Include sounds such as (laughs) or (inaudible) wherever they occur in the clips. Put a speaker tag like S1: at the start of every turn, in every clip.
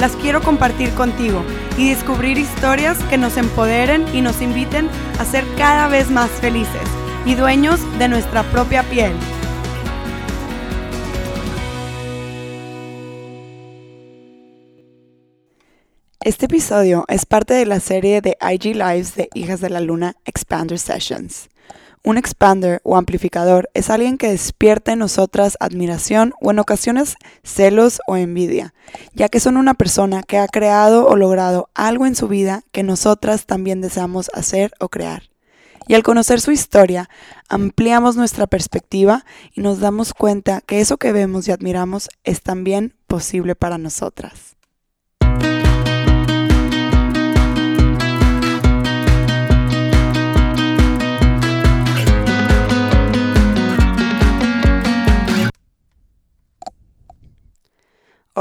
S1: las quiero compartir contigo y descubrir historias que nos empoderen y nos inviten a ser cada vez más felices y dueños de nuestra propia piel. Este episodio es parte de la serie de IG Lives de Hijas de la Luna Expander Sessions. Un expander o amplificador es alguien que despierta en nosotras admiración o en ocasiones celos o envidia, ya que son una persona que ha creado o logrado algo en su vida que nosotras también deseamos hacer o crear. Y al conocer su historia, ampliamos nuestra perspectiva y nos damos cuenta que eso que vemos y admiramos es también posible para nosotras.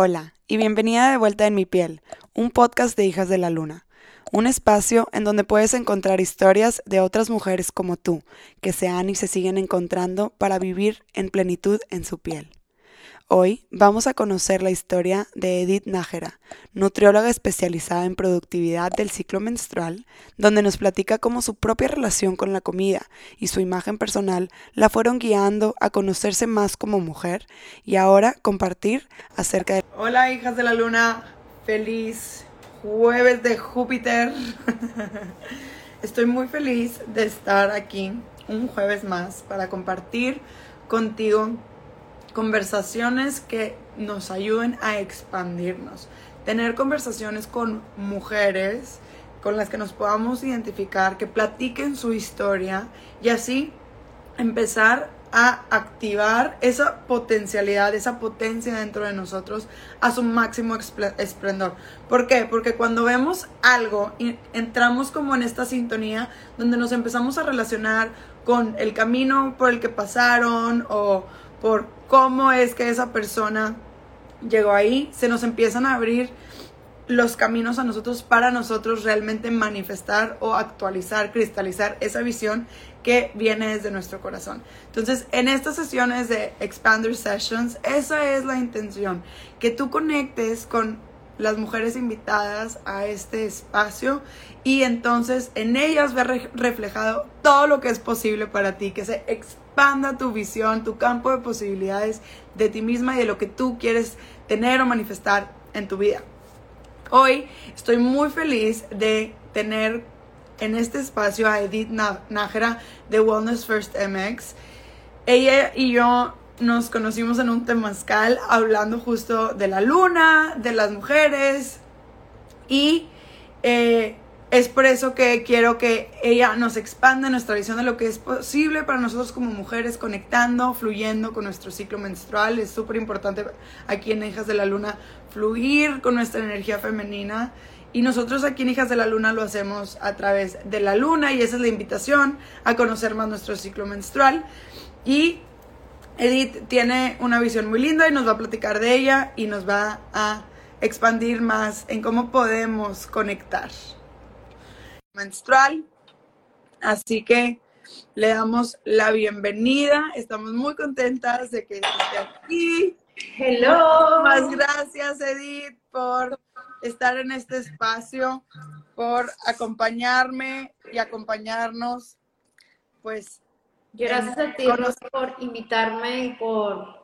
S1: Hola y bienvenida de vuelta en mi piel, un podcast de Hijas de la Luna, un espacio en donde puedes encontrar historias de otras mujeres como tú, que se han y se siguen encontrando para vivir en plenitud en su piel. Hoy vamos a conocer la historia de Edith Nájera, nutrióloga especializada en productividad del ciclo menstrual, donde nos platica cómo su propia relación con la comida y su imagen personal la fueron guiando a conocerse más como mujer y ahora compartir acerca de... Hola hijas de la luna, feliz jueves de Júpiter. (laughs) Estoy muy feliz de estar aquí un jueves más para compartir contigo conversaciones que nos ayuden a expandirnos. Tener conversaciones con mujeres con las que nos podamos identificar, que platiquen su historia y así empezar a activar esa potencialidad, esa potencia dentro de nosotros a su máximo esplendor. ¿Por qué? Porque cuando vemos algo entramos como en esta sintonía donde nos empezamos a relacionar con el camino por el que pasaron o por cómo es que esa persona llegó ahí, se nos empiezan a abrir los caminos a nosotros para nosotros realmente manifestar o actualizar, cristalizar esa visión que viene desde nuestro corazón. Entonces, en estas sesiones de Expander Sessions, esa es la intención, que tú conectes con las mujeres invitadas a este espacio y entonces en ellas ver reflejado todo lo que es posible para ti, que se expanda tu visión, tu campo de posibilidades de ti misma y de lo que tú quieres tener o manifestar en tu vida. Hoy estoy muy feliz de tener en este espacio a Edith Nájera de Wellness First MX. Ella y yo nos conocimos en un temazcal hablando justo de la luna, de las mujeres y eh, es por eso que quiero que ella nos expanda nuestra visión de lo que es posible para nosotros como mujeres, conectando, fluyendo con nuestro ciclo menstrual. Es súper importante aquí en Hijas de la Luna fluir con nuestra energía femenina. Y nosotros aquí en Hijas de la Luna lo hacemos a través de la luna y esa es la invitación a conocer más nuestro ciclo menstrual. Y Edith tiene una visión muy linda y nos va a platicar de ella y nos va a expandir más en cómo podemos conectar menstrual. Así que le damos la bienvenida. Estamos muy contentas de que esté aquí.
S2: Hello.
S1: Más gracias, Edith, por estar en este espacio, por acompañarme y acompañarnos. Pues.
S2: Gracias a ti, por invitarme y por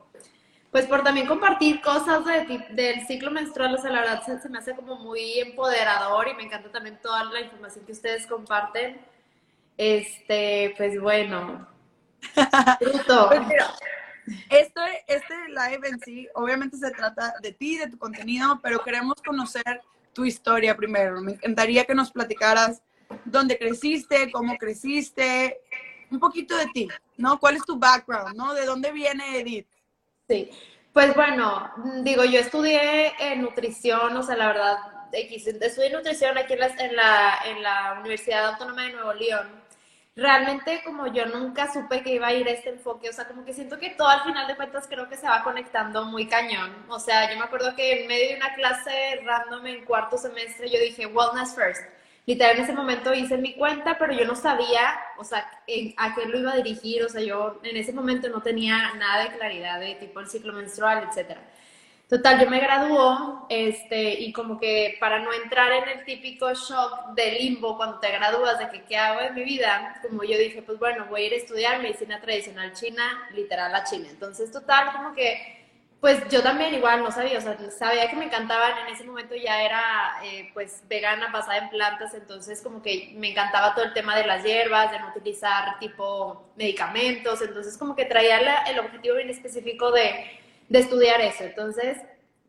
S2: pues por también compartir cosas del ciclo menstrual, o sea, la verdad se, me hace como muy empoderador y me encanta también toda la información que ustedes comparten. Este, pues bueno, (laughs)
S1: fruto. Pues este, este live en sí, obviamente se trata de ti, de tu contenido, pero queremos conocer tu historia primero. Me encantaría que nos platicaras dónde creciste, cómo creciste, un poquito de ti, ¿no? ¿Cuál es tu background, ¿no? ¿De dónde viene Edith?
S2: Sí, pues bueno, digo, yo estudié nutrición, o sea, la verdad, estudié nutrición aquí en la, en la, en la Universidad Autónoma de Nuevo León realmente como yo nunca supe que iba a ir este enfoque, o sea, como que siento que todo al final de cuentas creo que se va conectando muy cañón. O sea, yo me acuerdo que en medio de una clase random en cuarto semestre yo dije, wellness first. Literal, en ese momento hice mi cuenta, pero yo no sabía, o sea, a qué lo iba a dirigir, o sea, yo en ese momento no tenía nada de claridad de tipo el ciclo menstrual, etcétera. Total, yo me graduó, este, y como que para no entrar en el típico shock de limbo cuando te gradúas de que qué hago en mi vida, como yo dije, pues bueno, voy a ir a estudiar medicina tradicional china, literal la china. Entonces, total, como que, pues yo también igual no sabía, o sea, sabía que me encantaban, en ese momento ya era, eh, pues, vegana, basada en plantas, entonces como que me encantaba todo el tema de las hierbas, de no utilizar tipo medicamentos, entonces como que traía el objetivo bien específico de de estudiar eso. Entonces,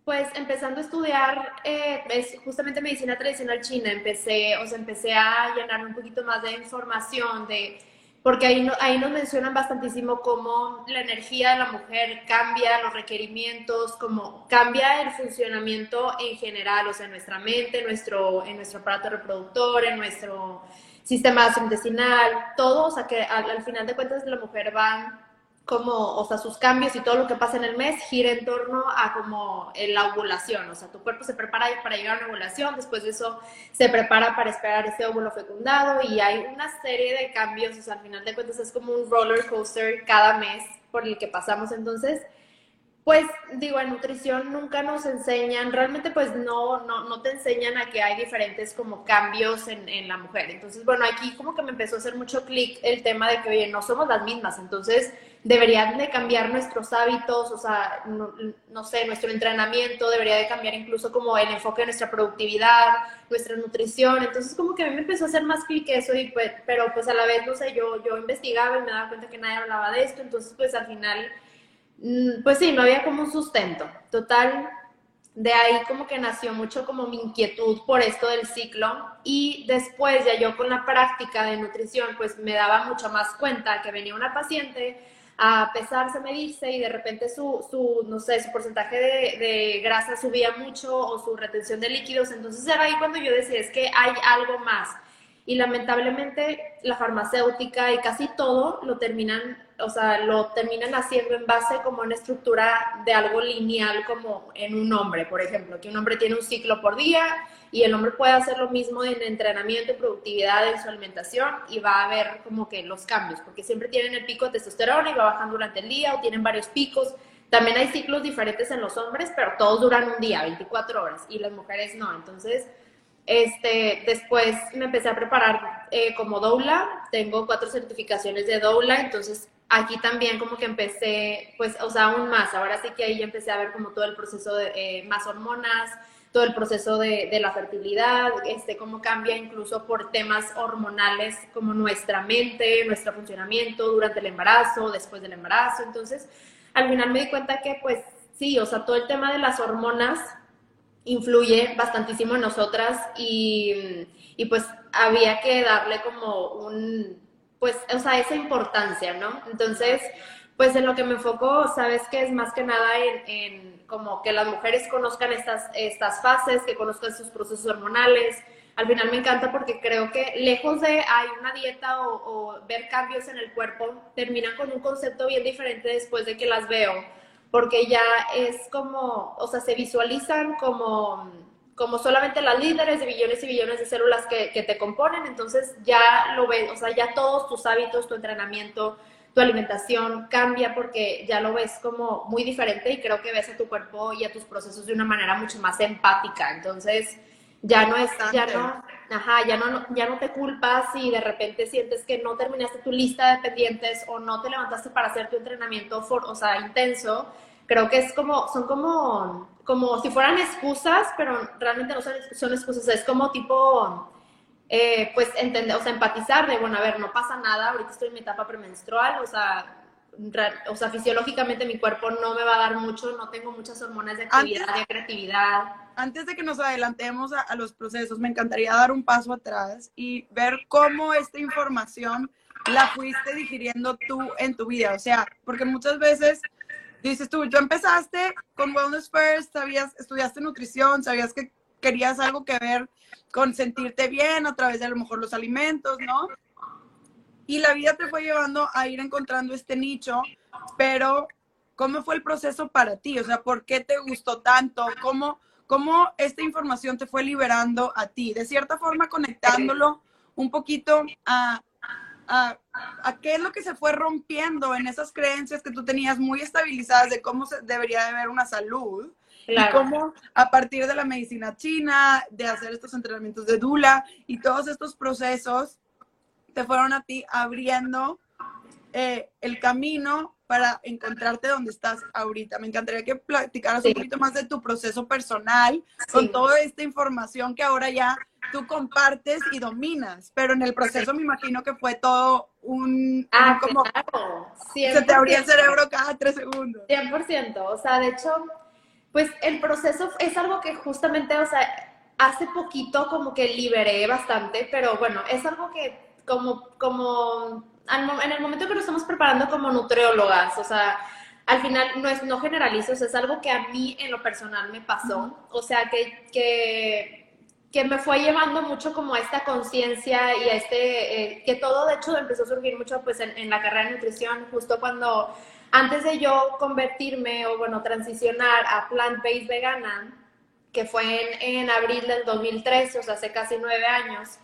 S2: pues empezando a estudiar eh, es justamente medicina tradicional china, empecé, o sea, empecé a llenarme un poquito más de información, de, porque ahí, ahí nos mencionan bastantísimo cómo la energía de la mujer cambia, los requerimientos, cómo cambia el funcionamiento en general, o sea, en nuestra mente, nuestro, en nuestro aparato reproductor, en nuestro sistema intestinal, todo, o sea, que al, al final de cuentas la mujer va como, o sea, sus cambios y todo lo que pasa en el mes gira en torno a como la ovulación, o sea, tu cuerpo se prepara para llegar a una ovulación, después de eso se prepara para esperar ese óvulo fecundado y hay una serie de cambios, o sea, al final de cuentas es como un roller coaster cada mes por el que pasamos, entonces pues digo, en nutrición nunca nos enseñan, realmente pues no, no, no te enseñan a que hay diferentes como cambios en, en la mujer. Entonces, bueno, aquí como que me empezó a hacer mucho clic el tema de que, oye, no somos las mismas, entonces deberían de cambiar nuestros hábitos, o sea, no, no, sé, nuestro entrenamiento, debería de cambiar incluso como el enfoque de nuestra productividad, nuestra nutrición. Entonces como que a mí me empezó a hacer más clic eso, y pues, pero pues a la vez, no sé, yo, yo investigaba y me daba cuenta que nadie hablaba de esto, entonces pues al final Mm, pues sí, no había como un sustento. Total, de ahí como que nació mucho como mi inquietud por esto del ciclo y después ya yo con la práctica de nutrición pues me daba mucho más cuenta que venía una paciente a pesarse, medirse y de repente su, su no sé, su porcentaje de, de, grasa subía mucho o su retención de líquidos, entonces era ahí cuando yo decía es que hay algo más y lamentablemente la farmacéutica y casi todo lo terminan o sea, lo terminan haciendo en base como una estructura de algo lineal como en un hombre, por ejemplo, que un hombre tiene un ciclo por día y el hombre puede hacer lo mismo en entrenamiento, productividad, en su alimentación y va a haber como que los cambios, porque siempre tienen el pico de testosterona y va bajando durante el día o tienen varios picos. También hay ciclos diferentes en los hombres, pero todos duran un día, 24 horas, y las mujeres no. Entonces, este, después me empecé a preparar eh, como doula, tengo cuatro certificaciones de doula, entonces aquí también como que empecé, pues, o sea, aún más, ahora sí que ahí ya empecé a ver como todo el proceso de eh, más hormonas, todo el proceso de, de, la fertilidad, este, cómo cambia incluso por temas hormonales como nuestra mente, nuestro funcionamiento durante el embarazo, después del embarazo. Entonces, al final me di cuenta que pues sí, o sea, todo el tema de las hormonas influye bastantísimo en nosotras y, y pues había que darle como un, pues, o sea, esa importancia, ¿no? Entonces, pues en lo que me enfoco, sabes que es más que nada en, como que las mujeres conozcan estas, estas fases, que conozcan sus procesos hormonales. Al final me encanta porque creo que lejos de hay una dieta o, o ver cambios en el cuerpo, terminan con un concepto bien diferente después de que las veo, porque ya es como, o sea, se visualizan como como solamente las líderes de billones y billones de células que, que, te componen, entonces ya lo ves, o sea, ya todos tus hábitos, tu entrenamiento, tu alimentación cambia porque ya lo ves como muy diferente y creo que ves a tu cuerpo y a tus procesos de una manera mucho más empática, entonces ya no es, ya no, ajá, ya no, ya no te culpas y de repente sientes que no terminaste tu lista de pendientes o no te levantaste para hacer tu entrenamiento, for, o sea, intenso, creo que es como, son como, como si fueran excusas, pero realmente no son, son excusas, es como tipo, eh, pues entender, o sea, empatizar de, bueno, a ver, no pasa nada, ahorita estoy en mi etapa premenstrual, o sea, o sea, fisiológicamente mi cuerpo no me va a dar mucho, no tengo muchas hormonas de actividad, de creatividad.
S1: Antes de que nos adelantemos a, a, los procesos, me encantaría dar un paso atrás y ver cómo esta información la fuiste digiriendo tú en tu vida. O sea, porque muchas veces dices tú, tú empezaste con Wellness First, sabías, estudiaste nutrición, sabías que querías algo que ver con sentirte bien a través de a lo mejor los alimentos, ¿no? Y la vida te fue llevando a ir encontrando este nicho, pero ¿cómo fue el proceso para ti? O sea, ¿por qué te gustó tanto? ¿Cómo, cómo esta información te fue liberando a ti? De cierta forma, conectándolo un poquito a, a, a, qué es lo que se fue rompiendo en esas creencias que tú tenías muy estabilizadas de cómo se debería de ver una salud. Y cómo a partir de la medicina china, de hacer estos entrenamientos de Dula y todos estos procesos, te fueron a ti abriendo eh, el camino para encontrarte donde estás ahorita. Me encantaría que platicaras un poquito más de tu proceso personal con toda esta información que ahora ya tú compartes y dominas, pero en el proceso me imagino que fue todo un,
S2: ah, como claro.
S1: se te abría el cerebro cada tres segundos.
S2: 100%, o sea, de hecho, pues el proceso es algo que justamente, o sea, hace poquito como que liberé bastante, pero bueno, es algo que como, como en el momento que nos estamos preparando como nutriólogas, o sea, al final no, es, no generalizo, es algo que a mí en lo personal me pasó, o sea, que, que, que me fue llevando mucho como a esta conciencia y a este, eh, que todo de hecho empezó a surgir mucho pues en, la carrera de nutrición, justo cuando, antes de yo convertirme o bueno, transicionar a plant-based vegana, que fue en, en abril del 2013, o sea, hace casi nueve años,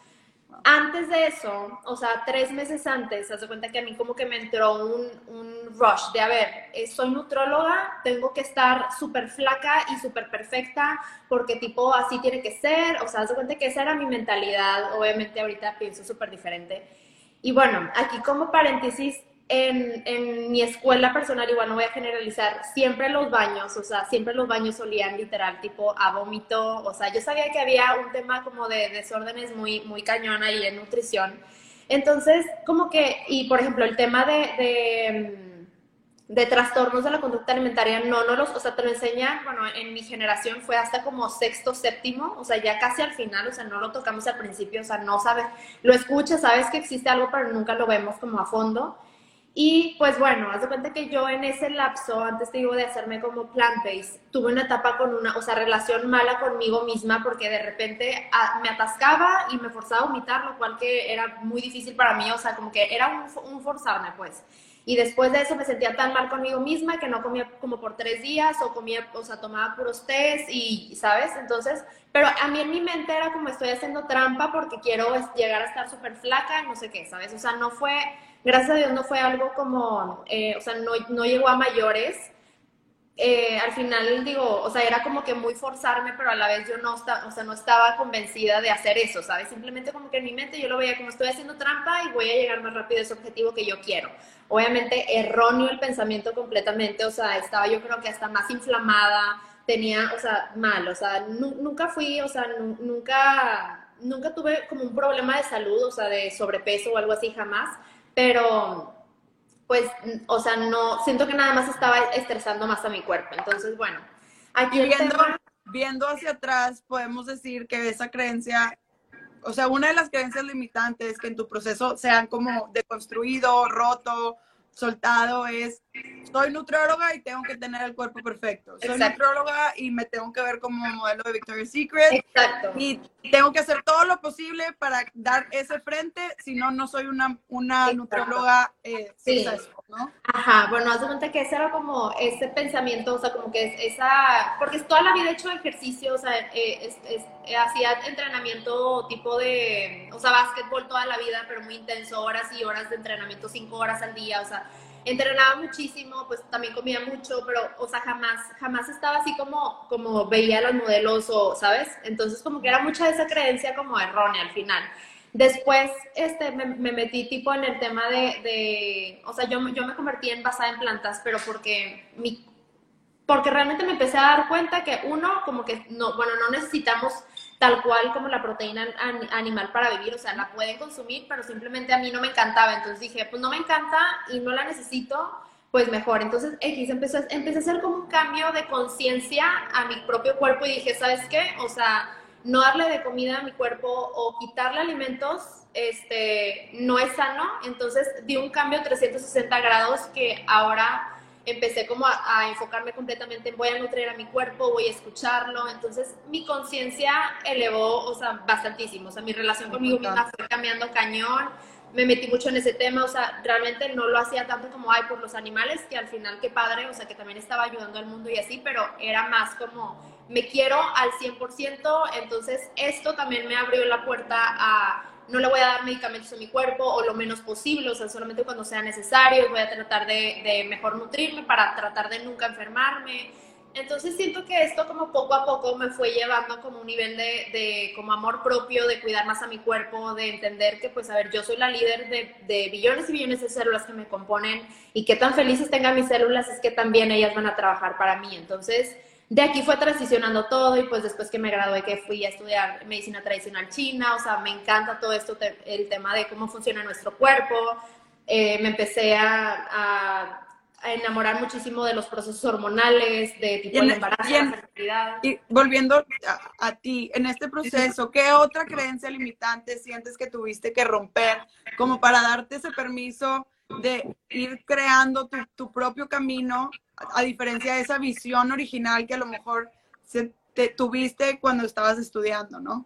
S2: antes de eso, o sea, tres meses antes, se hace cuenta que a mí como que me entró un, un rush de, a ver, eh, soy nutróloga, tengo que estar súper flaca y súper perfecta, porque tipo así tiene que ser, o sea, se cuenta que esa era mi mentalidad, obviamente ahorita pienso súper diferente. Y bueno, aquí como paréntesis, en, mi escuela personal, igual no voy a generalizar, siempre los baños, o sea, siempre los baños olían literal tipo a vómito, o sea, yo sabía que había un tema como de desórdenes muy, muy cañón ahí en nutrición. Entonces, como que, y por ejemplo, el tema de, de, trastornos de la conducta alimentaria, no, no los, o sea, te lo enseña, bueno, en mi generación fue hasta como sexto, séptimo, o sea, ya casi al final, o sea, no lo tocamos al principio, o sea, no sabes, lo escuchas, sabes que existe algo, pero nunca lo vemos como a fondo. Y pues bueno, haz de cuenta que yo en ese lapso, antes te digo de hacerme como plant-based, tuve una etapa con una, o sea, relación mala conmigo misma porque de repente ah, me atascaba y me forzaba a vomitar, lo cual que era muy difícil para mí, o sea, como que era un, forzarme pues. Y después de eso me sentía tan mal conmigo misma que no comía como por tres días o comía, o sea, tomaba puros tés y, ¿sabes? Entonces, pero a mí en mi mente era como estoy haciendo trampa porque quiero llegar a estar súper flaca, no sé qué, ¿sabes? O sea, no fue gracias a Dios no fue algo como, eh, o sea, no, no, llegó a mayores. Eh, al final digo, o sea, era como que muy forzarme, pero a la vez yo no, o sea, no estaba convencida de hacer eso, ¿sabes? Simplemente como que en mi mente yo lo veía como estoy haciendo trampa y voy a llegar más rápido a ese objetivo que yo quiero. Obviamente erróneo el pensamiento completamente, o sea, estaba yo creo que hasta más inflamada, tenía, o sea, mal, o sea, nunca fui, o sea, nunca, nunca tuve como un problema de salud, o sea, de sobrepeso o algo así, jamás pero pues, o sea, no, siento que nada más estaba estresando más a mi cuerpo. Entonces, bueno,
S1: aquí viendo, viendo hacia atrás, podemos decir que esa creencia, o sea, una de las creencias limitantes que en tu proceso se han como deconstruido, roto, soltado es, soy nutrióloga y tengo que tener el cuerpo perfecto. Soy nutrióloga y me tengo que ver como modelo de Victoria's Secret.
S2: Exacto.
S1: Y tengo que hacer todo lo posible para dar ese frente, si no, no soy una, una nutrióloga eh, sí. ¿no?
S2: Ajá, bueno, haz de cuenta que ese era como ese pensamiento, o sea, como que es esa, porque toda la vida he hecho ejercicio, o sea, eh, eh, hacía entrenamiento tipo de, o sea, básquetbol toda la vida, pero muy intenso, horas y horas de entrenamiento, cinco horas al día, o sea, entrenaba muchísimo, pues también comía mucho, pero, o sea, jamás, jamás estaba así como, como veía a los modelos o, ¿sabes? Entonces, como que era mucha esa creencia como errónea al final. Después, este, me, metí tipo en el tema de, de, o sea, yo, yo me convertí en basada en plantas, pero porque mi, porque realmente me empecé a dar cuenta que uno, como que no, bueno, no necesitamos tal cual como la proteína animal para vivir, o sea, la pueden consumir, pero simplemente a mí no me encantaba, entonces dije, pues no me encanta y no la necesito, pues mejor. Entonces X empezó, empecé a hacer como un cambio de conciencia a mi propio cuerpo y dije, ¿sabes qué? O sea, no darle de comida a mi cuerpo o quitarle alimentos, este, no es sano. Entonces di un cambio 360 grados que ahora empecé como a, enfocarme completamente en voy a nutrir a mi cuerpo, voy a escucharlo, entonces mi conciencia elevó, o sea, bastantísimo, o sea, mi relación conmigo misma fue cambiando cañón, me metí mucho en ese tema, o sea, realmente no lo hacía tanto como, ay, por los animales, que al final qué padre, o sea, que también estaba ayudando al mundo y así, pero era más como, me quiero al 100%, entonces esto también me abrió la puerta a no le voy a dar medicamentos a mi cuerpo o lo menos posible, o sea, solamente cuando sea necesario, voy a tratar de, mejor nutrirme para tratar de nunca enfermarme. Entonces siento que esto como poco a poco me fue llevando como un nivel de, de, como amor propio, de cuidar más a mi cuerpo, de entender que pues a ver, yo soy la líder de, de billones y billones de células que me componen y que tan felices tengan mis células es que también ellas van a trabajar para mí. Entonces de aquí fue transicionando todo y pues después que me gradué que fui a estudiar medicina tradicional china, o sea, me encanta todo esto, el tema de cómo funciona nuestro cuerpo, eh, me empecé a, enamorar muchísimo de los procesos hormonales, de tipo de embarazo, y, fertilidad.
S1: Y volviendo a, a, ti, en este proceso, ¿qué otra creencia limitante sientes que tuviste que romper como para darte ese permiso de ir creando tu, tu propio camino a diferencia de esa visión original que a lo mejor se, te tuviste cuando estabas estudiando, ¿no?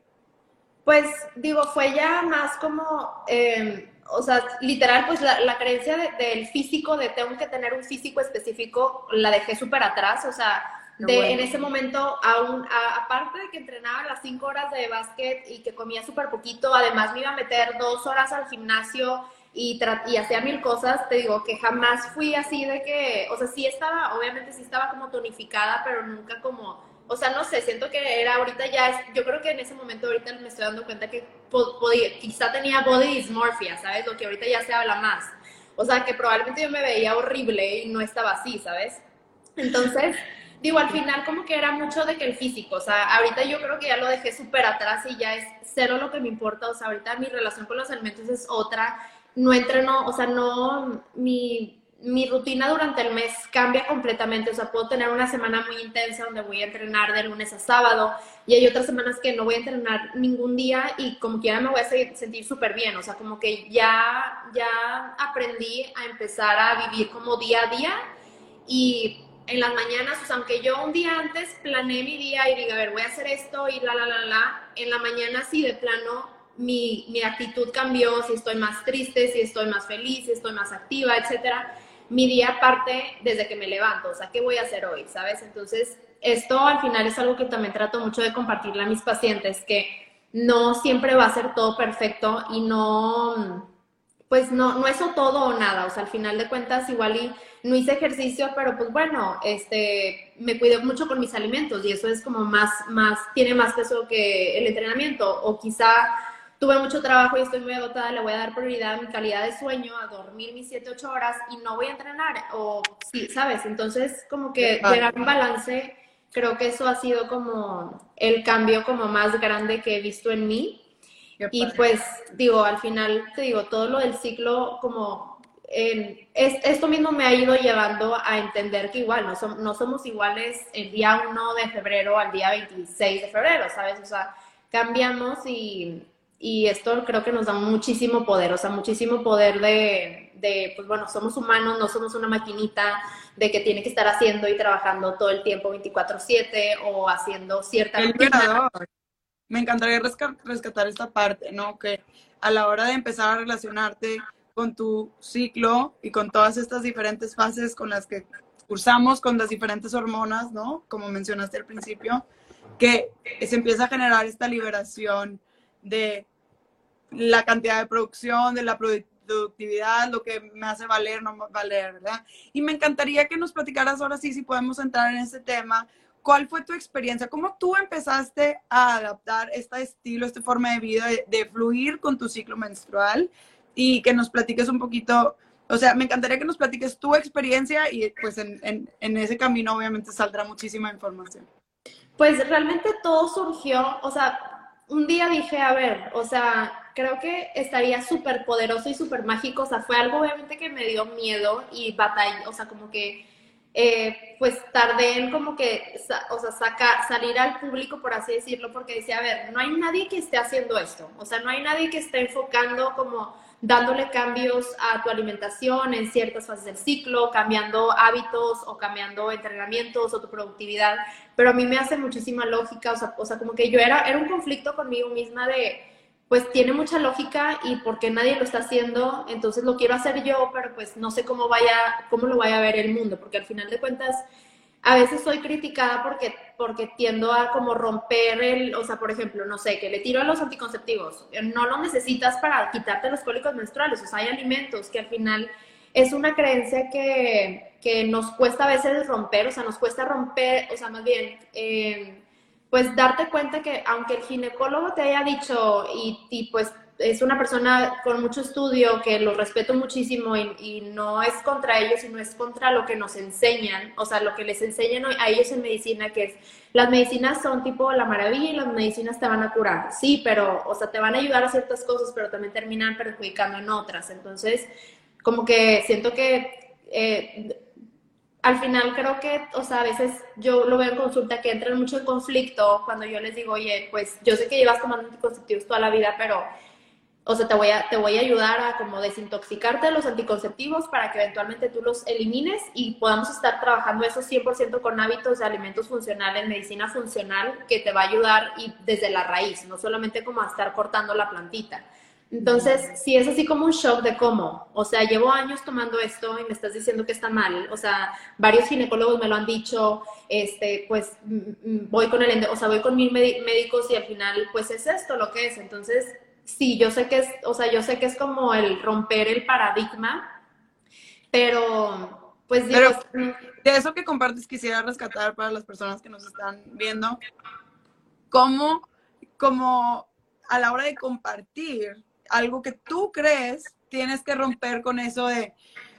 S2: Pues digo, fue ya más como, em, o sea, literal, pues la, creencia del físico, de tengo que tener un físico específico, la dejé súper atrás, o sea, de, en ese momento, aún, aparte de que entrenaba las cinco horas de básquet y que comía súper poquito, además me iba a meter dos horas al gimnasio y, y hacía mil cosas, te digo que jamás fui así de que, o sea, sí estaba, obviamente sí estaba como tonificada, pero nunca como, o sea, no sé, siento que era ahorita ya, es, yo creo que en ese momento ahorita me estoy dando cuenta que podía, quizá tenía body dysmorphia, ¿sabes? Lo que ahorita ya se habla más. O sea, que probablemente yo me veía horrible y no estaba así, ¿sabes? Entonces, digo, al final como que era mucho de que el físico, o sea, ahorita yo creo que ya lo dejé súper atrás y ya es cero lo que me importa, o sea, ahorita mi relación con los alimentos es otra no entreno, o sea, no, mi, mi rutina durante el mes cambia completamente, o sea, puedo tener una semana muy intensa donde voy a entrenar de lunes a sábado y hay otras semanas que no voy a entrenar ningún día y como quiera me voy a sentir súper bien, o sea, como que ya, ya aprendí a empezar a vivir como día a día y en las mañanas, o sea, aunque yo un día antes planeé mi día y diga, a ver, voy a hacer esto y la, la, la, la, en la mañana sí de plano mi, mi, actitud cambió, si estoy más triste, si estoy más feliz, si estoy más activa, etcétera. Mi día parte desde que me levanto, o sea, ¿qué voy a hacer hoy? ¿Sabes? Entonces, esto al final es algo que también trato mucho de compartirle a mis pacientes, que no siempre va a ser todo perfecto y no, pues no, no eso todo o nada, o sea, al final de cuentas igual y no hice ejercicio, pero pues bueno, este, me cuido mucho con mis alimentos y eso es como más, más, tiene más peso que el entrenamiento o quizá tuve mucho trabajo y estoy muy agotada, le voy a dar prioridad a mi calidad de sueño, a dormir mis 7, 8 horas y no voy a entrenar, o sí, ¿sabes? Entonces, como que llegar a un balance, creo que eso ha sido como el cambio como más grande que he visto en mí. Y pues, digo, al final, te digo, todo lo del ciclo, como esto mismo me ha ido llevando a entender que igual no, no somos iguales el día 1 de febrero al día 26 de febrero, ¿sabes? O sea, cambiamos y y esto creo que nos da muchísimo poder, o sea, muchísimo poder de, de, pues bueno, somos humanos, no somos una maquinita de que tiene que estar haciendo y trabajando todo el tiempo 24/7 o haciendo cierta...
S1: Me encantaría rescatar esta parte, ¿no? Que a la hora de empezar a relacionarte con tu ciclo y con todas estas diferentes fases con las que cursamos, con las diferentes hormonas, ¿no? Como mencionaste al principio, que se empieza a generar esta liberación de la cantidad de producción, de la productividad, lo que me hace valer, no valer, ¿verdad? Y me encantaría que nos platicaras ahora sí, si podemos entrar en ese tema. ¿Cuál fue tu experiencia? ¿Cómo tú empezaste a adaptar este estilo, esta forma de vida, de, fluir con tu ciclo menstrual? Y que nos platiques un poquito, o sea, me encantaría que nos platiques tu experiencia y pues en, en, en ese camino obviamente saldrá muchísima información.
S2: Pues realmente todo surgió, o sea, un día dije, a ver, o sea, creo que estaría súper poderoso y súper mágico, o sea, fue algo obviamente que me dio miedo y batalla, o sea, como que, eh, pues tardé en como que, o sea, saca, salir al público, por así decirlo, porque decía, a ver, no hay nadie que esté haciendo esto, o sea, no hay nadie que esté enfocando como dándole cambios a tu alimentación en ciertas fases del ciclo, cambiando hábitos o cambiando entrenamientos o tu productividad, pero a mí me hace muchísima lógica, o sea, o sea como que yo era, era un conflicto conmigo misma de, pues tiene mucha lógica y porque nadie lo está haciendo, entonces lo quiero hacer yo, pero pues no sé cómo vaya, cómo lo vaya a ver el mundo, porque al final de cuentas a veces soy criticada porque, porque tiendo a como romper el, o sea, por ejemplo, no sé, que le tiro a los anticonceptivos. No lo necesitas para quitarte los cólicos menstruales, o sea, hay alimentos que al final es una creencia que, que nos cuesta a veces romper, o sea, nos cuesta romper, o sea, más bien, eh, pues darte cuenta que aunque el ginecólogo te haya dicho y, y pues es una persona con mucho estudio que lo respeto muchísimo y, no es contra ellos, sino es contra lo que nos enseñan, o sea, lo que les enseñan a ellos en medicina, que es, las medicinas son tipo la maravilla y las medicinas te van a curar, sí, pero, o sea, te van a ayudar a ciertas cosas, pero también terminan perjudicando en otras. Entonces, como que siento que... Eh, al final creo que, o sea, a veces yo lo veo en consulta que entran mucho en conflicto cuando yo les digo, oye, pues yo sé que llevas tomando anticonceptivos toda la vida, pero o sea, te voy a, te voy a ayudar a como desintoxicarte de los anticonceptivos para que eventualmente tú los elimines y podamos estar trabajando eso 100% con hábitos de alimentos funcionales, medicina funcional, que te va a ayudar y desde la raíz, no solamente como a estar cortando la plantita. Entonces, si es así como un shock de cómo, o sea, llevo años tomando esto y me estás diciendo que está mal, o sea, varios ginecólogos me lo han dicho, este, pues mm, mm, voy con el, o sea, voy con mil médicos y al final, pues es esto lo que es. Entonces, sí, yo sé que es, o sea, yo sé que es como el romper el paradigma, pero pues
S1: digo, de eso que compartes quisiera rescatar para las personas que nos están viendo, cómo, como a la hora de compartir algo que tú crees, tienes que romper con eso de,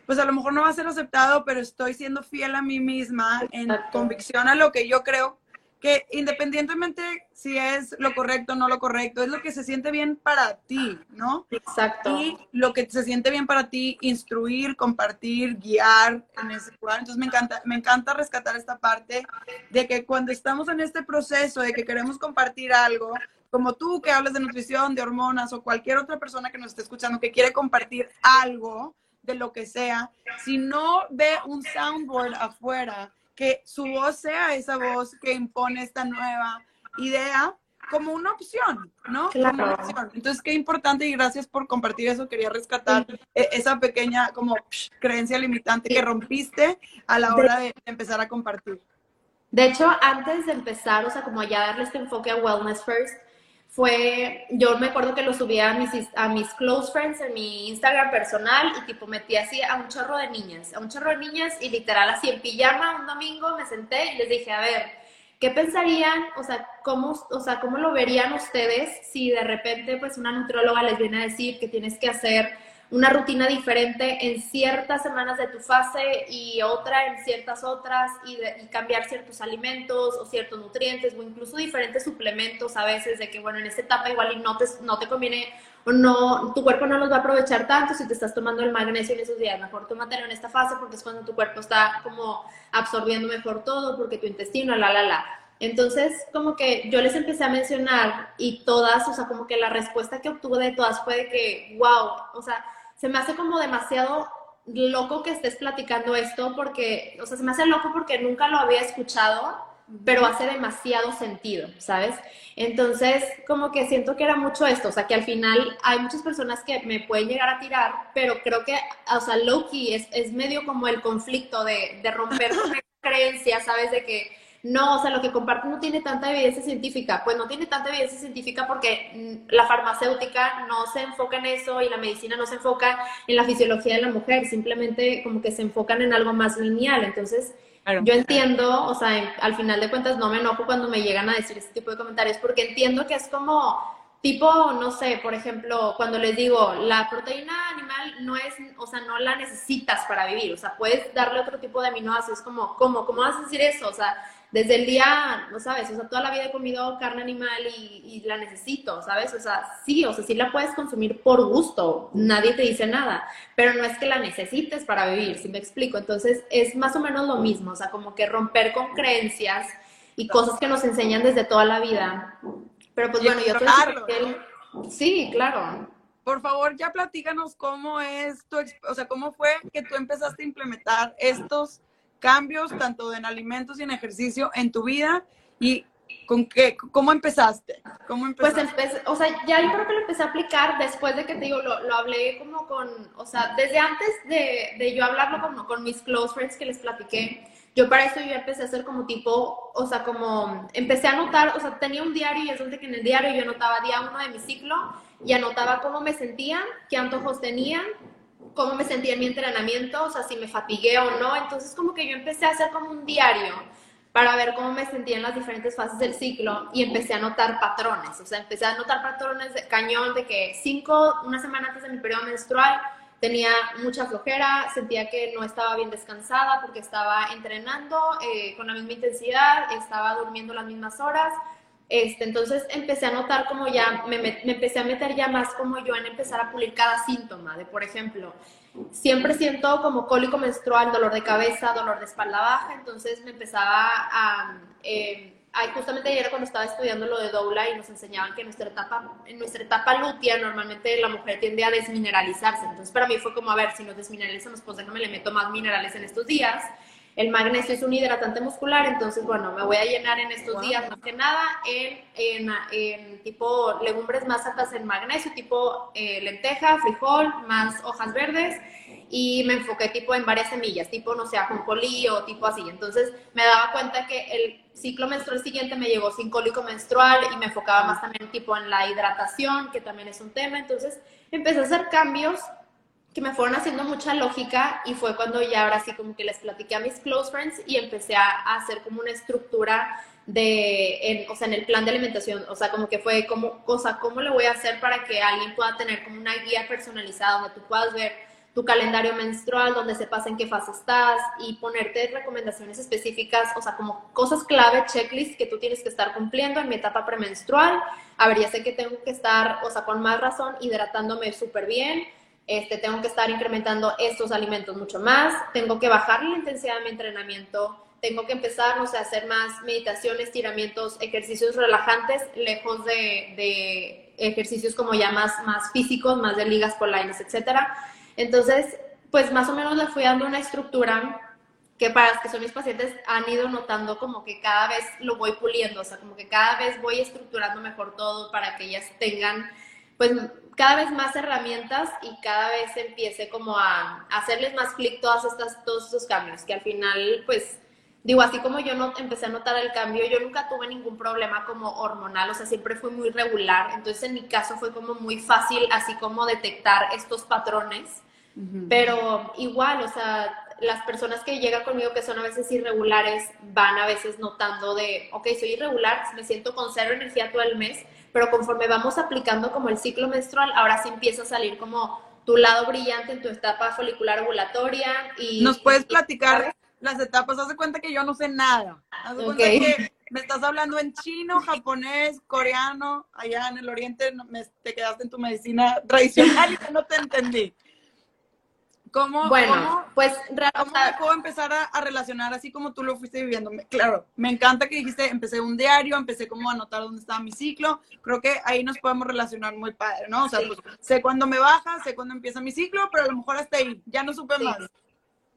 S1: pues a lo mejor no va a ser aceptado, pero estoy siendo fiel a mí misma en convicción a lo que yo creo que independientemente si es lo correcto o no lo correcto, es lo que se siente bien para ti, ¿no?
S2: Exacto.
S1: Y lo que se siente bien para ti, instruir, compartir, guiar en ese lugar. Entonces me encanta, me encanta rescatar esta parte de que cuando estamos en este proceso de que queremos compartir algo, como tú que hablas de nutrición, de hormonas o cualquier otra persona que nos esté escuchando que quiere compartir algo de lo que sea, si no ve un soundboard afuera que su voz sea esa voz que impone esta nueva idea como una opción, ¿no? Como opción. Entonces, qué importante y gracias por compartir eso. Quería rescatar e-, esa pequeña como creencia limitante que rompiste a la hora de empezar a compartir.
S2: De hecho, antes de empezar, o sea, como ya darle este enfoque a Wellness First, fue, yo me acuerdo que lo subía a mis, a mis close friends en mi Instagram personal y tipo metí así a un chorro de niñas, a un chorro de niñas y literal así en pijama un domingo me senté y les dije, a ver, ¿qué pensarían? O sea, ¿cómo, o sea, ¿cómo lo verían ustedes si de repente pues una nutrióloga les viene a decir que tienes que hacer una rutina diferente en ciertas semanas de tu fase y otra en ciertas otras y, cambiar ciertos alimentos o ciertos nutrientes o incluso diferentes suplementos a veces de que bueno en esta etapa igual y no te, no te conviene o no, tu cuerpo no los va a aprovechar tanto si te estás tomando el magnesio en esos días, mejor tómatelo en esta fase porque es cuando tu cuerpo está como absorbiendo mejor todo porque tu intestino, la, la, la. Entonces, como que yo les empecé a mencionar y todas, o sea, como que la respuesta que obtuve de todas fue de que, wow, o sea, se me hace como demasiado loco que estés platicando esto porque, o sea, se me hace loco porque nunca lo había escuchado, pero hace demasiado sentido, ¿sabes? Entonces, como que siento que era mucho esto, o sea, que al final hay muchas personas que me pueden llegar a tirar, pero creo que, o sea, Loki es, es medio como el conflicto de, de romper (laughs) creencias, ¿sabes? De que no, o sea, lo que comparto no tiene tanta evidencia científica. Pues no tiene tanta evidencia científica porque mm, la farmacéutica no se enfoca en eso y la medicina no se enfoca en la fisiología de la mujer, simplemente como que se enfocan en algo más lineal. Entonces, yo entiendo, o sea, al final de cuentas no me enojo cuando me llegan a decir este tipo de comentarios porque entiendo que es como tipo, no sé, por ejemplo, cuando les digo, la proteína animal no es, o sea, no la necesitas para vivir, o sea, puedes darle otro tipo de aminoácidos, como, ¿cómo? ¿Cómo vas a decir eso? O sea, desde el día, no sabes, o sea, toda la vida he comido carne animal y, la necesito, ¿sabes? O sea, sí, o sea, sí la puedes consumir por gusto, nadie te dice nada, pero no es que la necesites para vivir, si me explico. Entonces, es más o menos lo mismo, o sea, como que romper con creencias y cosas que nos enseñan desde toda la vida. Pero pues bueno, yo
S1: creo que... Sí,
S2: claro
S1: por favor, ya platícanos cómo es tu, o sea, cómo fue que tú empezaste a implementar estos cambios, tanto en alimentos y en ejercicio, en tu vida y con qué, cómo empezaste. ¿Cómo
S2: Pues empecé, o sea, ya yo creo que lo empecé a aplicar después de que te digo, lo, lo hablé como con, o sea, desde antes de, de yo hablarlo como con mis close friends que les platiqué yo para eso yo empecé a hacer como tipo, o sea, como empecé a anotar, o sea, tenía un diario y es donde que en el diario yo anotaba día uno de mi ciclo y anotaba cómo me sentía, qué antojos tenía, cómo me sentía en mi entrenamiento, o sea, si me fatigué o no. Entonces como que yo empecé a hacer como un diario para ver cómo me sentía en las diferentes fases del ciclo y empecé a notar patrones, o sea, empecé a notar patrones de cañón de que cinco, una semana antes de mi periodo menstrual, tenía mucha flojera, sentía que no estaba bien descansada porque estaba entrenando eh, con la misma intensidad, estaba durmiendo las mismas horas. Este, entonces empecé a notar como ya, me, me, empecé a meter ya más como yo en empezar a pulir cada síntoma, de por ejemplo, siempre siento como cólico menstrual, dolor de cabeza, dolor de espalda baja, entonces me empezaba a... Eh, justamente ayer cuando estaba estudiando lo de doula y nos enseñaban que en nuestra etapa, en nuestra etapa lútea normalmente la mujer tiende a desmineralizarse. Entonces para mí fue como, a ver, si nos desmineralizamos, pues déjame le meto más minerales en estos días. El magnesio es un hidratante muscular, entonces bueno, me voy a llenar en estos días más que nada en, tipo legumbres más altas en magnesio, tipo eh, lenteja, frijol, más hojas verdes y me enfoqué tipo en varias semillas, tipo, no sé, ajonjolí o tipo así. Entonces me daba cuenta que el ciclo menstrual siguiente me llegó sin cólico menstrual y me enfocaba más también tipo en la hidratación, que también es un tema. Entonces empecé a hacer cambios me fueron haciendo mucha lógica y fue cuando ya ahora sí como que les platiqué a mis close friends y empecé a, hacer como una estructura de, en, o sea, en el plan de alimentación, o sea, como que fue como, cosa, ¿cómo le voy a hacer para que alguien pueda tener como una guía personalizada donde tú puedas ver tu calendario menstrual, donde sepas en qué fase estás y ponerte recomendaciones específicas, o sea, como cosas clave, checklist que tú tienes que estar cumpliendo en mi etapa premenstrual. A ver, ya sé que tengo que estar, o sea, con más razón, hidratándome súper bien. Este, tengo que estar incrementando estos alimentos mucho más. Tengo que bajar la intensidad de mi entrenamiento. Tengo que empezar, no sé, a hacer más meditaciones, estiramientos, ejercicios relajantes, lejos de, ejercicios como ya más, más físicos, más de ligas polines, etcétera entonces, pues más o menos le fui dando una estructura que para las que son mis pacientes han ido notando como que cada vez lo voy puliendo, o sea, como que cada vez voy estructurando mejor todo para que ellas tengan pues cada vez más herramientas y cada vez empiece como a, hacerles más clic todas estas, todos estos cambios, que al final pues digo, así como yo no empecé a notar el cambio, yo nunca tuve ningún problema como hormonal, o sea, siempre fui muy regular, entonces en mi caso fue como muy fácil así como detectar estos patrones pero igual, o sea, las personas que llegan conmigo que son a veces irregulares van a veces notando de, ok, soy irregular, me siento con cero energía todo el mes, pero conforme vamos aplicando como el ciclo menstrual, ahora sí empieza a salir como tu lado brillante en tu etapa folicular ovulatoria y...
S1: ¿Nos puedes platicar las etapas? Haz de cuenta que yo no sé nada. Haz de cuenta que me estás hablando en chino, japonés, coreano, allá en el oriente te quedaste en tu medicina tradicional y no te entendí. ¿Cómo,
S2: bueno, pues
S1: ¿cómo puedo empezar a, relacionar así como tú lo fuiste viviendo? Claro, me encanta que dijiste, empecé un diario, empecé como a anotar dónde estaba mi ciclo. Creo que ahí nos podemos relacionar muy padre, ¿no? O sea, pues, sé cuándo me baja, sé cuándo empieza mi ciclo, pero a lo mejor hasta ahí, ya no supe más.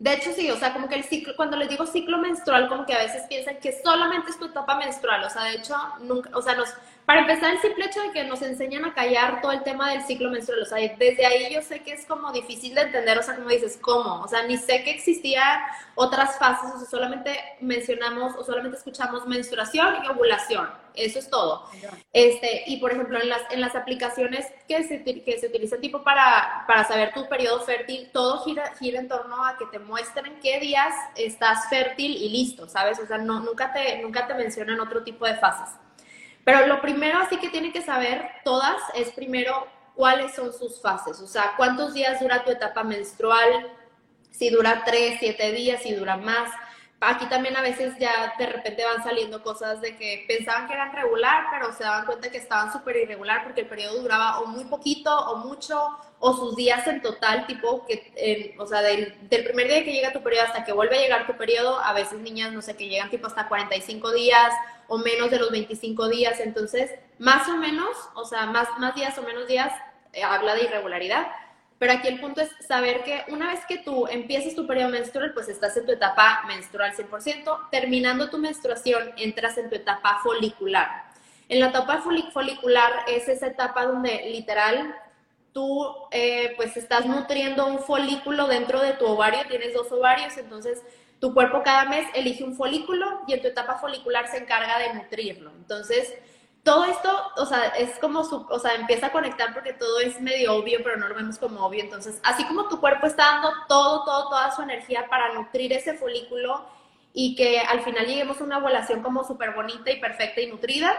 S2: De hecho, sí, o sea, como que el ciclo, cuando les digo ciclo menstrual, como que a veces piensan que solamente es tu etapa menstrual, o sea, de hecho, nunca, o sea, nos, para empezar, el simple hecho de que nos enseñan a callar todo el tema del ciclo menstrual, o sea, desde ahí yo sé que es como difícil de entender, o sea, como dices, ¿cómo? O sea, ni sé que existían otras fases, o sea, solamente mencionamos o solamente escuchamos menstruación y ovulación, eso es todo. Este, y por ejemplo, en las, en las aplicaciones que se, que se utilizan tipo para, para saber tu periodo fértil, todo gira, gira en torno a que te muestren qué días estás fértil y listo, ¿sabes? O sea, no, nunca, te, nunca te mencionan otro tipo de fases. Pero lo primero así que tiene que saber todas es primero cuáles son sus fases, o sea, cuántos días dura tu etapa menstrual, si dura tres, siete días, si dura más. Aquí también a veces ya de repente van saliendo cosas de que pensaban que eran regular, pero se daban cuenta que estaban súper irregular porque el periodo duraba o muy poquito o mucho, o sus días en total, tipo que, o sea, del, del, primer día que llega tu periodo hasta que vuelve a llegar tu periodo, a veces niñas, no sé, que llegan tipo hasta 45 días o menos de los 25 días, entonces, más o menos, o sea, más, más días o menos días, eh, habla de irregularidad. Pero aquí el punto es saber que una vez que tú empieces tu periodo menstrual, pues estás en tu etapa menstrual 100%, terminando tu menstruación, entras en tu etapa folicular. En la etapa folicular es esa etapa donde literal tú eh, pues estás nutriendo un folículo dentro de tu ovario, tienes dos ovarios, entonces tu cuerpo cada mes elige un folículo y en tu etapa folicular se encarga de nutrirlo. Entonces, todo esto, o sea, es como, su, o sea, empieza a conectar porque todo es medio obvio, pero no lo vemos como obvio. Entonces, así como tu cuerpo está dando todo, todo, toda su energía para nutrir ese folículo y que al final lleguemos a una ovulación como súper bonita y perfecta y nutrida,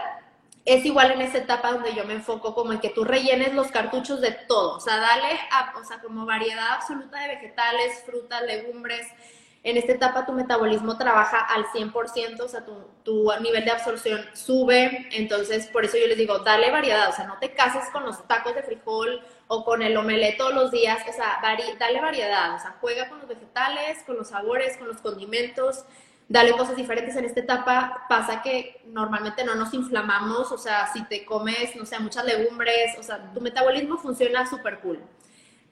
S2: es igual en esa etapa donde yo me enfoco como en que tú rellenes los cartuchos de todo, o sea, dale, a, o sea, como variedad absoluta de vegetales, frutas, legumbres. En esta etapa tu metabolismo trabaja al 100%, o sea, tu, tu nivel de absorción sube, entonces por eso yo les digo, dale variedad, o sea, no te cases con los tacos de frijol o con el omelette todos los días, o sea, dale variedad, o sea, juega con los vegetales, con los sabores, con los condimentos, dale cosas diferentes en esta etapa, pasa que normalmente no nos inflamamos, o sea, si te comes, no sé, muchas legumbres, o sea, tu metabolismo funciona súper cool.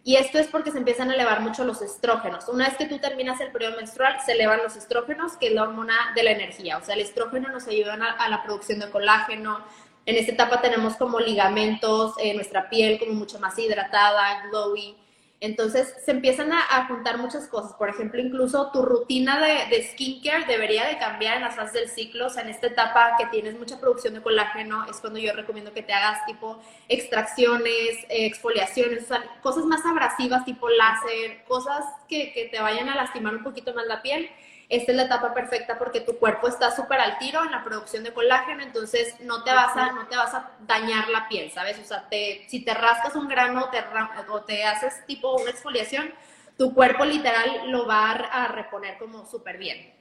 S2: Y esto es porque se empiezan a elevar mucho los estrógenos. Una vez que tú terminas el periodo menstrual, se elevan los estrógenos, que es la hormona de la energía. O sea, el estrógeno nos ayuda a, la producción de colágeno. En esta etapa tenemos como ligamentos, eh, nuestra piel como mucho más hidratada, glowy. Entonces se empiezan a, juntar muchas cosas. Por ejemplo, incluso tu rutina de, skincare debería de cambiar en las fases del ciclo. O sea, en esta etapa que tienes mucha producción de colágeno es cuando yo recomiendo que te hagas tipo extracciones, exfoliaciones, o sea, cosas más abrasivas tipo láser, cosas que te vayan a lastimar un poquito más la piel esta es la etapa perfecta porque tu cuerpo está súper al tiro en la producción de colágeno, entonces no te vas a, no te vas a dañar la piel, ¿sabes? O sea, te, si te rascas un grano te, o te haces tipo una exfoliación, tu cuerpo literal lo va a, reponer como súper bien.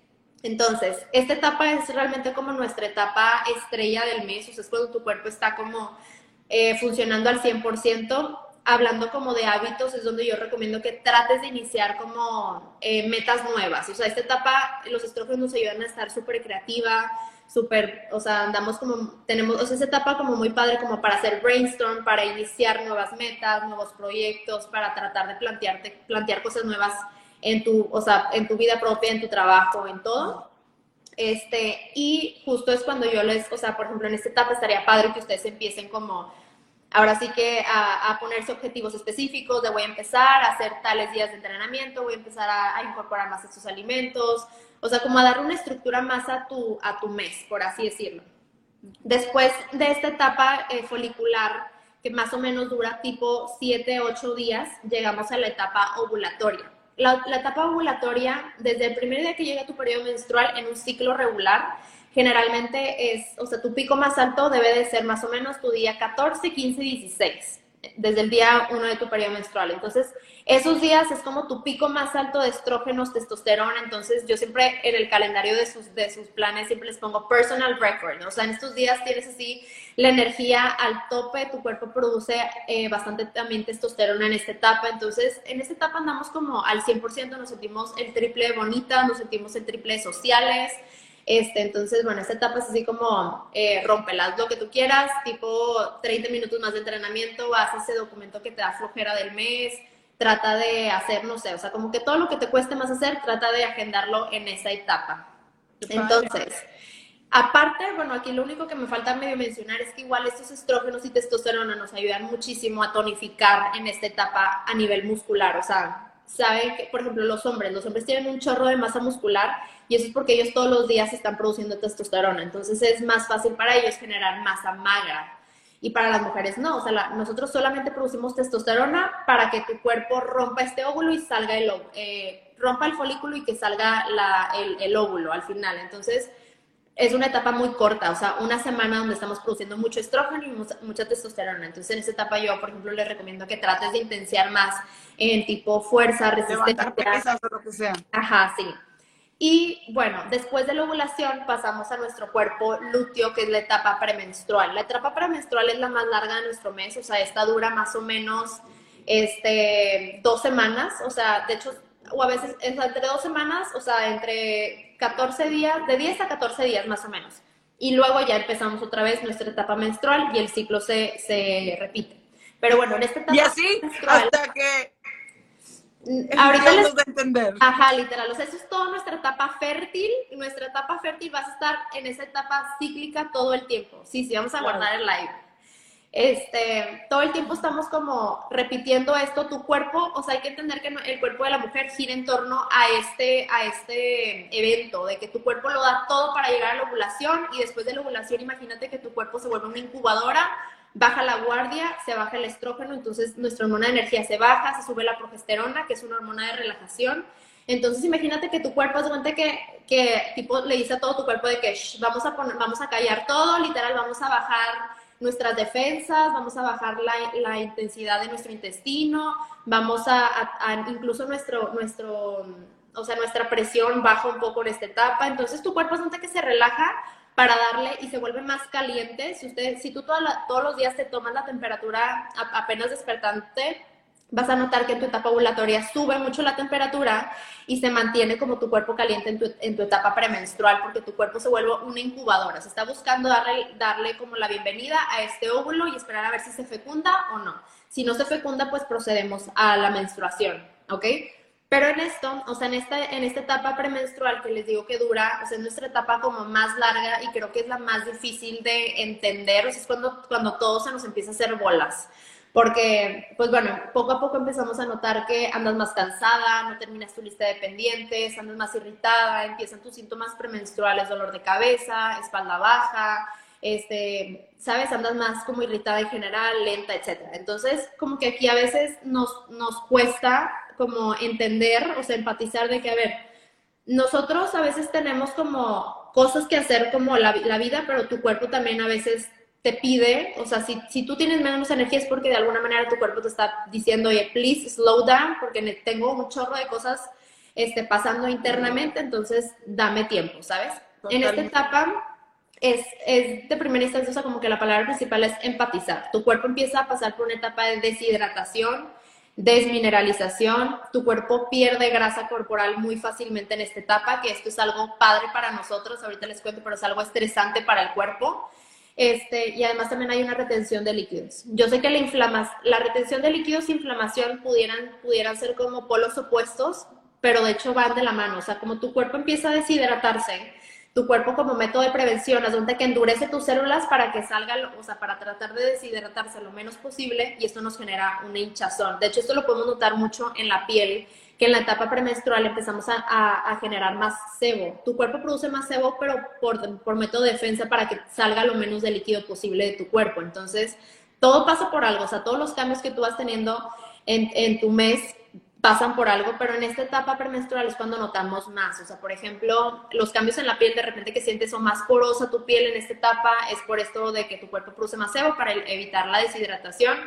S2: Entonces, esta etapa es realmente como nuestra etapa estrella del mes, o sea, es cuando tu cuerpo está como eh, funcionando al 100% hablando como de hábitos, es donde yo recomiendo que trates de iniciar como eh, metas nuevas. O sea, esta etapa, los estrógenos nos ayudan a estar súper creativa, súper, o sea, andamos como, tenemos, o sea, esa etapa como muy padre como para hacer brainstorm, para iniciar nuevas metas, nuevos proyectos, para tratar de plantearte, plantear cosas nuevas en tu, o sea, en tu vida propia, en tu trabajo, en todo. Este, y justo es cuando yo les, o sea, por ejemplo, en esta etapa estaría padre que ustedes empiecen como ahora sí que a, ponerse objetivos específicos de voy a empezar a hacer tales días de entrenamiento, voy a empezar a, incorporar más estos alimentos, o sea, como a dar una estructura más a tu, a tu mes, por así decirlo. Después de esta etapa eh, folicular, que más o menos dura tipo 7, 8 días, llegamos a la etapa ovulatoria. La, la etapa ovulatoria, desde el primer día que llega tu periodo menstrual en un ciclo regular, generalmente es, o sea, tu pico más alto debe de ser más o menos tu día 14, 15, 16, desde el día 1 de tu periodo menstrual. Entonces, esos días es como tu pico más alto de estrógenos, testosterona. Entonces, yo siempre en el calendario de sus, de sus planes siempre les pongo personal record. O sea, en estos días tienes así la energía al tope, tu cuerpo produce eh, bastante también testosterona en esta etapa. Entonces, en esta etapa andamos como al 100%, nos sentimos el triple bonita, nos sentimos el triple sociales. Este, entonces, bueno, esta etapa es así como eh, rompelas lo que tú quieras, tipo 30 minutos más de entrenamiento, haz ese documento que te da flojera del mes, trata de hacer, no sé, o sea, como que todo lo que te cueste más hacer, trata de agendarlo en esa etapa. Entonces, aparte, bueno, aquí lo único que me falta medio mencionar es que igual estos estrógenos y testosterona nos ayudan muchísimo a tonificar en esta etapa a nivel muscular, o sea, saben que, por ejemplo, los hombres, los hombres tienen un chorro de masa muscular y eso es porque ellos todos los días están produciendo testosterona, entonces es más fácil para ellos generar masa magra. Y para las mujeres no, o sea, nosotros solamente producimos testosterona para que tu cuerpo rompa este óvulo y salga el eh, rompa el folículo y que salga el, el óvulo al final. Entonces, es una etapa muy corta, o sea, una semana donde estamos produciendo mucho estrógeno y mucha, testosterona. Entonces, en esa etapa yo, por ejemplo, les recomiendo que trates de intensiar más en tipo fuerza, resistencia.
S1: o lo que sea.
S2: Ajá, sí. Y bueno, después de la ovulación pasamos a nuestro cuerpo lúteo, que es la etapa premenstrual. La etapa premenstrual es la más larga de nuestro mes, o sea, esta dura más o menos este, dos semanas, o sea, de hecho, o a veces entre dos semanas, o sea, entre 14 días, de 10 a 14 días más o menos. Y luego ya empezamos otra vez nuestra etapa menstrual y el ciclo se, se repite. Pero bueno, en esta etapa
S1: Y así hasta que
S2: ahorita les...
S1: de entender.
S2: Ajá, literal. O sea, eso es toda nuestra etapa fértil. Y nuestra etapa fértil vas a estar en esa etapa cíclica todo el tiempo. Sí, sí, vamos a guardar el live. Este, todo el tiempo estamos como repitiendo esto, tu cuerpo, o sea, hay que entender que el cuerpo de la mujer gira en torno a este, a este evento, de que tu cuerpo lo da todo para llegar a la ovulación y después de la ovulación imagínate que tu cuerpo se vuelve una incubadora baja la guardia, se baja el estrógeno, entonces nuestra hormona de energía se baja, se sube la progesterona, que es una hormona de relajación. Entonces imagínate que tu cuerpo, hace cuenta que, que tipo le dice a todo tu cuerpo de que vamos, a poner, vamos a callar todo, literal, vamos a bajar nuestras defensas, vamos a bajar la, la intensidad de nuestro intestino, vamos a, incluso nuestro, nuestro, o sea, nuestra presión baja un poco en esta etapa. Entonces tu cuerpo siente que se relaja para darle y se vuelve más caliente. Si, usted, si tú todos los días te tomas la temperatura apenas despertante, vas a notar que en tu etapa ovulatoria sube mucho la temperatura y se mantiene como tu cuerpo caliente en tu, en tu etapa premenstrual porque tu cuerpo se vuelve una incubadora. Se está buscando darle, darle como la bienvenida a este óvulo y esperar a ver si se fecunda o no. Si no se fecunda, pues procedemos a la menstruación, ¿ok? Pero en esto, o sea, en esta, en esta etapa premenstrual que les digo que dura, o sea, es nuestra etapa como más larga y creo que es la más difícil de entender, es cuando, cuando todo se nos empieza a hacer bolas. Porque, pues bueno, poco a poco empezamos a notar que andas más cansada, no terminas tu lista de pendientes, andas más irritada, empiezan tus síntomas premenstruales, dolor de cabeza, espalda baja, este, sabes, andas más como irritada en general, lenta, etc. Entonces, como que aquí a veces nos, nos cuesta como entender, o sea, empatizar de que, a ver, nosotros a veces tenemos como cosas que hacer como la, la vida, pero tu cuerpo también a veces te pide, o sea, si, si, tú tienes menos energía es porque de alguna manera tu cuerpo te está diciendo, oye, please slow down, porque tengo un chorro de cosas este, pasando internamente, entonces dame tiempo, ¿sabes? En esta etapa es, es de primera instancia, o sea, como que la palabra principal es empatizar. Tu cuerpo empieza a pasar por una etapa de deshidratación, desmineralización, tu cuerpo pierde grasa corporal muy fácilmente en esta etapa, que esto es algo padre para nosotros, ahorita les cuento, pero es algo estresante para el cuerpo. Este, y además también hay una retención de líquidos. Yo sé que la, inflamas, la retención de líquidos e inflamación pudieran, pudieran ser como polos opuestos, pero de hecho van de la mano. O sea, como tu cuerpo empieza a deshidratarse, tu cuerpo como método de prevención, donde que endurece tus células para que salga, o sea, para tratar de deshidratarse lo menos posible y esto nos genera una hinchazón. De hecho, esto lo podemos notar mucho en la piel, que en la etapa premenstrual empezamos a, generar más sebo. Tu cuerpo produce más sebo, pero por, por método de defensa para que salga lo menos de líquido posible de tu cuerpo. Entonces, todo pasa por algo, o sea, todos los cambios que tú vas teniendo en, en tu mes pasan por algo, pero en esta etapa premenstrual es cuando notamos más. O sea, por ejemplo, los cambios en la piel, de repente que sientes o más porosa tu piel en esta etapa, es por esto de que tu cuerpo produce más sebo para evitar la deshidratación.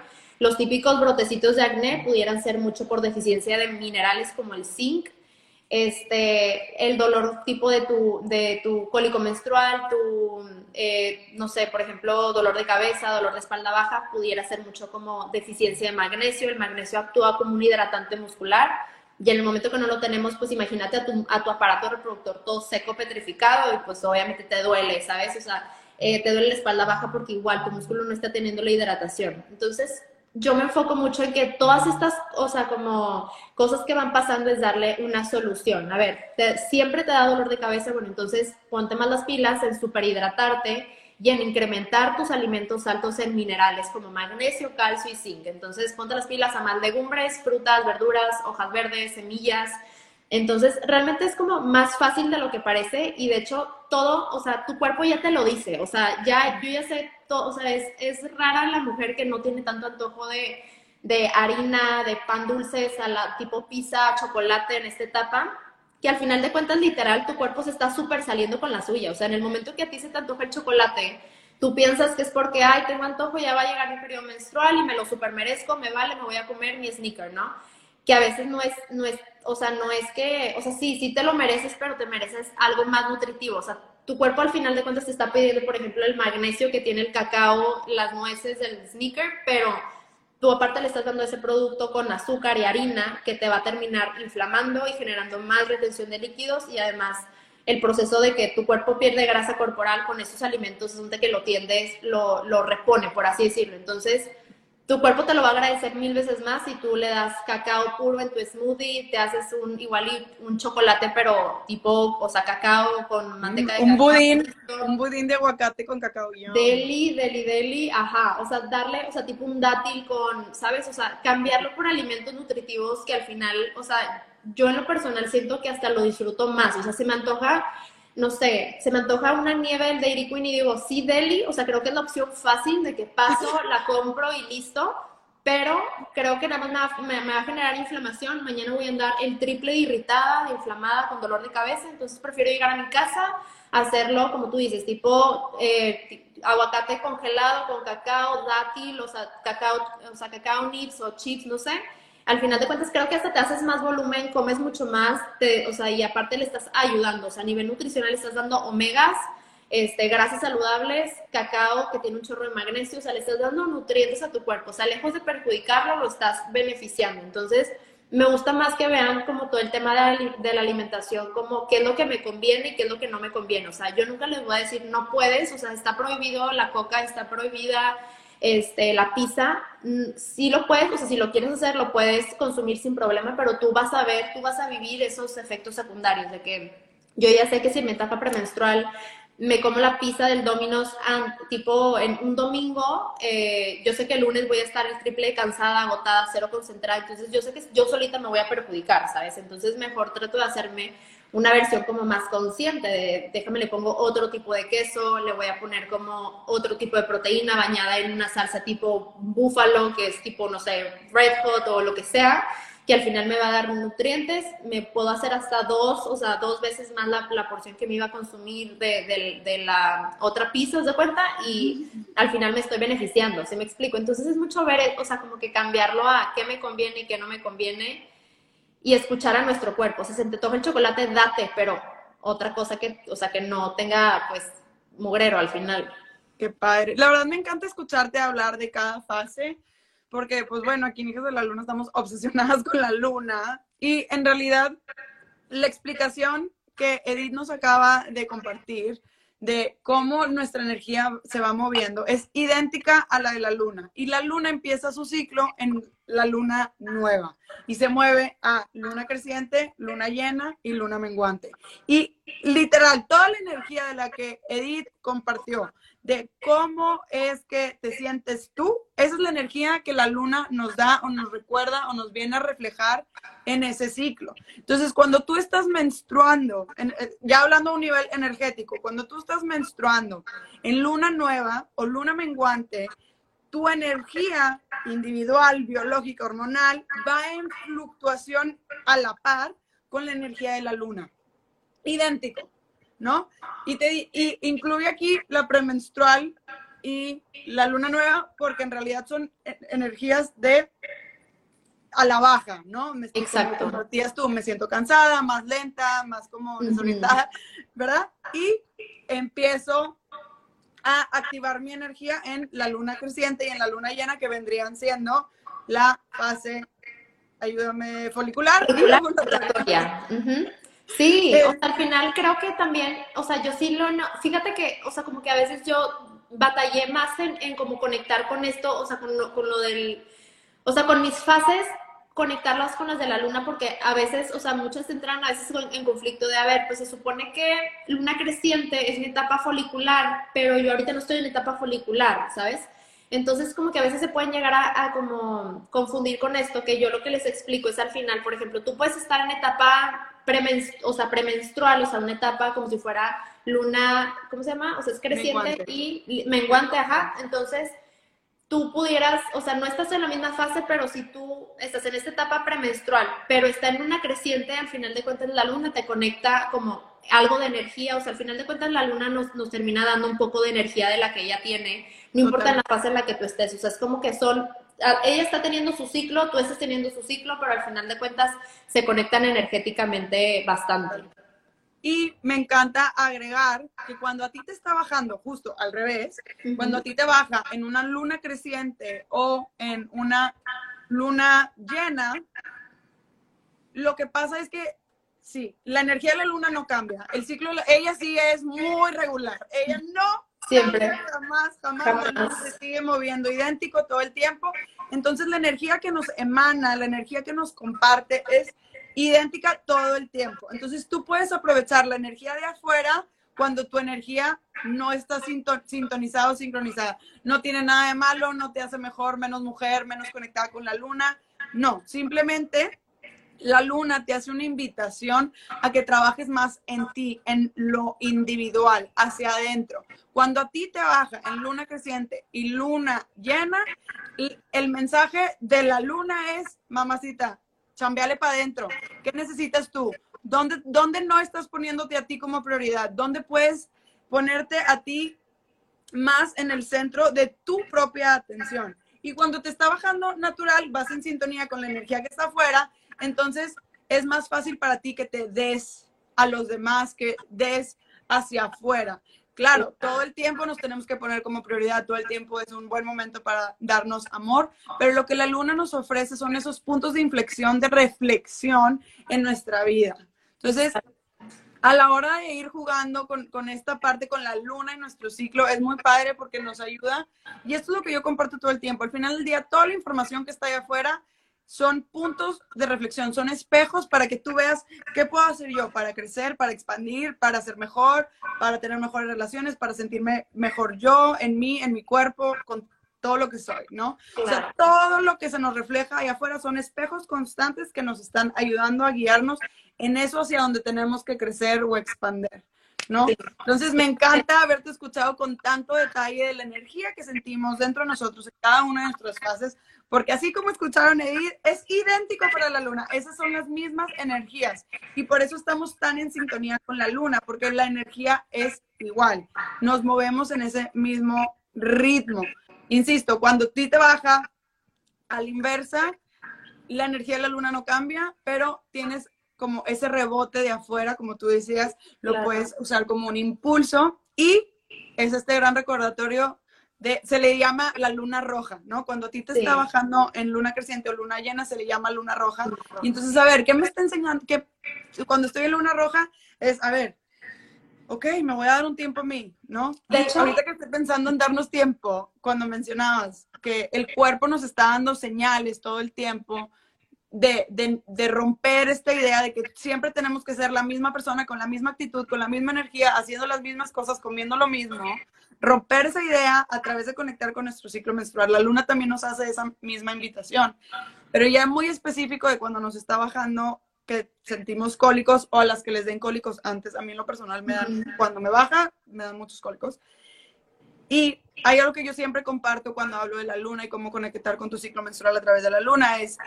S2: Los típicos brotecitos de acné pudieran ser mucho por deficiencia de minerales como el zinc, este, el dolor tipo de tu, de tu cólico menstrual, tu, eh, no sé, por ejemplo, dolor de cabeza, dolor de espalda baja, pudiera ser mucho como deficiencia de magnesio. El magnesio actúa como un hidratante muscular y en el momento que no lo tenemos, pues imagínate a tu, a tu aparato reproductor todo seco, petrificado y pues obviamente te duele, ¿sabes? O sea, eh, te duele la espalda baja porque igual tu músculo no está teniendo la hidratación. Entonces, yo me enfoco mucho en que todas estas, o sea, como cosas que van pasando es darle una solución. A ver, siempre te da dolor de cabeza, bueno, entonces ponte más las pilas en superhidratarte y en incrementar tus alimentos altos en minerales como magnesio, calcio y zinc. Entonces, ponte las pilas a más legumbres, frutas, verduras, hojas verdes, semillas, entonces, realmente es como más fácil de lo que parece y de hecho todo, o sea, tu cuerpo ya te lo dice, o sea, ya, yo ya sé o sea, es, rara la mujer que no tiene tanto antojo de, de harina, de pan dulce, salada, tipo pizza, chocolate en esta etapa, que al final de cuentas, literal, tu cuerpo se está súper saliendo con la suya, o sea, en el momento que a ti se te antoja el chocolate, tú piensas que es porque, ay, tengo antojo, ya va a llegar mi periodo menstrual y me lo super merezco, me vale, me voy a comer mi sneaker, ¿no? Que a veces no es, no es o sea, no es que, o sea, sí, sí te lo mereces, pero te mereces algo más nutritivo, o sea, tu cuerpo al final de cuentas te está pidiendo, por ejemplo, el magnesio que tiene el cacao, las nueces, el sneaker, pero tú aparte le estás dando ese producto con azúcar y harina que te va a terminar inflamando y generando más retención de líquidos y además el proceso de que tu cuerpo pierde grasa corporal con esos alimentos es donde que lo tiendes, lo, lo repone, por así decirlo. Entonces, tu cuerpo te lo va a agradecer mil veces más si tú le das cacao puro en tu smoothie, te haces un igual un chocolate, pero tipo, o sea, cacao con manteca de
S1: un budín, un budín de aguacate con cacao.
S2: Deli, deli, deli, ajá, o sea, darle, o sea, tipo un dátil con, ¿sabes? O sea, cambiarlo por alimentos nutritivos que al final, o sea, yo en lo personal siento que hasta lo disfruto más, o sea, se me antoja no sé, se me antoja una nieve del Dairy Queen y digo, sí, Deli, o sea, creo que es la opción fácil de que paso, (laughs) la compro y listo, pero creo que nada más me va, a generar inflamación, mañana voy a andar el triple de irritada, de inflamada, con dolor de cabeza, entonces prefiero llegar a mi casa, hacerlo, como tú dices, tipo eh, aguacate congelado con cacao, dátil, o sea, cacao, o sea, cacao nips o chips, no sé, al final de cuentas creo que hasta te haces más volumen, comes mucho más, o sea, y aparte le estás ayudando, o sea, a nivel nutricional le estás dando omegas, este, grasas saludables, cacao que tiene un chorro de magnesio, o sea, le estás dando nutrientes a tu cuerpo, o sea, lejos de perjudicarlo, lo estás beneficiando. Entonces, me gusta más que vean como todo el tema de de la, alimentación, como qué es lo que me conviene y qué es lo que no me conviene. O sea, yo nunca les voy a decir, no puedes, o sea, está prohibido la coca, está prohibida este, la pizza, mm, si lo puedes, o sea, si lo quieres hacer, lo puedes consumir sin problema, pero tú vas a ver, tú vas a vivir esos efectos secundarios de que yo ya sé que si en mi etapa premenstrual me como la pizza del Domino's tipo en un domingo, eh, yo sé que el lunes voy a estar el triple cansada, agotada, cero concentrada, entonces yo sé que yo solita me voy a perjudicar, ¿sabes? Entonces mejor trato de hacerme una versión como más consciente de, déjame, le pongo otro tipo de queso, le voy a poner como otro tipo de proteína bañada en una salsa tipo búfalo, que es tipo, no sé, red hot o lo que sea, que al final me va a dar nutrientes, me puedo hacer hasta dos, o sea, dos veces más la, la porción que me iba a consumir de, de, la otra pizza, ¿de cuenta? Y al final me estoy beneficiando, ¿se me explico? Entonces es mucho ver, o sea, como que cambiarlo a qué me conviene y qué no me conviene y escuchar a nuestro cuerpo. Si se te toca el chocolate, date, pero otra cosa que, o sea, que no tenga, pues, mugrero al final.
S1: Qué padre. La verdad me encanta escucharte hablar de cada fase, porque, pues bueno, aquí en Hijas de la Luna estamos (laughs) obsesionadas con la luna y en realidad la explicación que Edith nos acaba de compartir de cómo nuestra energía se va moviendo es idéntica a la de la luna. Y la luna empieza su ciclo en la luna nueva y se mueve a luna creciente, luna llena y luna menguante. Y literal, toda la energía de la que Edith compartió, de cómo es que te sientes tú, esa es la energía que la luna nos da o nos recuerda o nos viene a reflejar en ese ciclo. Entonces, cuando tú estás menstruando, eh, ya hablando a un nivel energético, cuando tú estás menstruando en luna nueva o luna menguante, tu energía individual, biológica, hormonal, va en fluctuación a la par con la energía de la luna. Idéntico, ¿no? Y, te, incluye aquí la premenstrual y la luna nueva, porque en realidad son e, energías de a la baja, ¿no? Me
S2: Exacto.
S1: Como tú, me siento cansada, más lenta, más como desorientada, ¿verdad? Y empiezo a activar mi energía en la luna creciente y en la luna llena, que vendrían siendo la fase, ayúdame, folicular.
S2: Sí, eh, al final creo que también, o sea, yo sí lo, no, fíjate que, o sea, como que a veces yo batallé más en, en como conectar con esto, o sea, con con lo del, o sea, con mis fases conectarlas con las de la luna porque a veces, o sea, muchas entran a veces en conflicto de, a ver, pues se supone que luna creciente es mi etapa folicular, pero yo ahorita no estoy en etapa folicular, ¿sabes? Entonces, como que a veces se pueden llegar a, como confundir con esto, que yo lo que les explico es al final, por ejemplo, tú puedes estar en etapa o sea, premenstrual, o sea, una etapa como si fuera luna, ¿cómo se llama? O sea, es creciente y menguante, ajá. Entonces, tú pudieras, o sea, no estás en la misma fase, pero si tú estás en esta etapa premenstrual, pero está en una creciente, al final de cuentas la luna te conecta como algo de energía, o sea, al final de cuentas la luna nos, nos termina dando un poco de energía de la que ella tiene, no importa en la fase en la que tú estés, o sea, es como que son, ella está teniendo su ciclo, tú estás teniendo su ciclo, pero al final de cuentas se conectan energéticamente bastante.
S1: Y me encanta agregar que cuando a ti te está bajando, justo al revés, cuando a ti te baja en una luna creciente o en una luna llena, lo que pasa es que sí, la energía de la luna no cambia. El ciclo, ella sí es muy regular. Ella no
S2: Siempre.
S1: Jamás, jamás, se sigue moviendo, idéntico todo el tiempo. Entonces la energía que nos emana, la energía que nos comparte es idéntica todo el tiempo. Entonces tú puedes aprovechar la energía de afuera cuando tu energía no está sintonizada o sincronizada. No tiene nada de malo, no te hace mejor, menos mujer, menos conectada con la luna. No, simplemente la luna te hace una invitación a que trabajes más en ti, en lo individual, hacia adentro. Cuando a ti te baja en luna creciente y luna llena, el mensaje de la luna es, mamacita, chambeale para adentro. ¿Qué necesitas tú? ¿Dónde, ¿Dónde no estás poniéndote a ti como prioridad? ¿Dónde puedes ponerte a ti más en el centro de tu propia atención? Y cuando te está bajando natural, vas en sintonía con la energía que está afuera, entonces es más fácil para ti que te des a los demás, que des hacia afuera. Claro, todo el tiempo nos tenemos que poner como prioridad, todo el tiempo es un buen momento para darnos amor, pero lo que la luna nos ofrece son esos puntos de inflexión, de reflexión en nuestra vida. Entonces, a la hora de ir jugando con, con, esta parte, con la luna en nuestro ciclo, es muy padre porque nos ayuda. Y esto es lo que yo comparto todo el tiempo. Al final del día, toda la información que está ahí afuera son puntos de reflexión, son espejos para que tú veas qué puedo hacer yo para crecer, para expandir, para ser mejor, para tener mejores relaciones, para sentirme mejor yo, en mí, en mi cuerpo, con todo lo que soy, ¿no? O sea, todo lo que se nos refleja ahí afuera son espejos constantes que nos están ayudando a guiarnos en eso hacia donde tenemos que crecer o expandir. ¿no? Entonces me encanta haberte escuchado con tanto detalle de la energía que sentimos dentro de nosotros en cada una de nuestras fases, porque así como escucharon Edith, es idéntico para la luna, esas son las mismas energías. Y por eso estamos tan en sintonía con la luna, porque la energía es igual, nos movemos en ese mismo ritmo. Insisto, cuando ti te baja a la inversa, la energía de la luna no cambia, pero tienes como ese rebote de afuera, como tú decías, lo puedes usar como un impulso. Y es este gran recordatorio de, se le llama la luna roja, ¿no? Cuando a ti te está bajando en luna creciente o luna llena, se le llama luna roja. Y entonces, a ver, ¿qué me está enseñando? Que cuando estoy en luna roja es, a ver, ok, me voy a dar un tiempo a mí, ¿no? De hecho, ahorita que estoy pensando en darnos tiempo, cuando mencionabas que el cuerpo nos está dando señales todo el tiempo, de, de, romper esta idea de que siempre tenemos que ser la misma persona con la misma actitud, con la misma energía, haciendo las mismas cosas, comiendo lo mismo. Romper esa idea a través de conectar con nuestro ciclo menstrual. La luna también nos hace esa misma invitación, pero ya muy específico de cuando nos está bajando que sentimos cólicos o a las que les den cólicos antes. A mí en lo personal me dan, cuando me baja, me dan muchos cólicos. Y hay algo que yo siempre comparto cuando hablo de la luna y cómo conectar con tu ciclo menstrual a través de la luna, es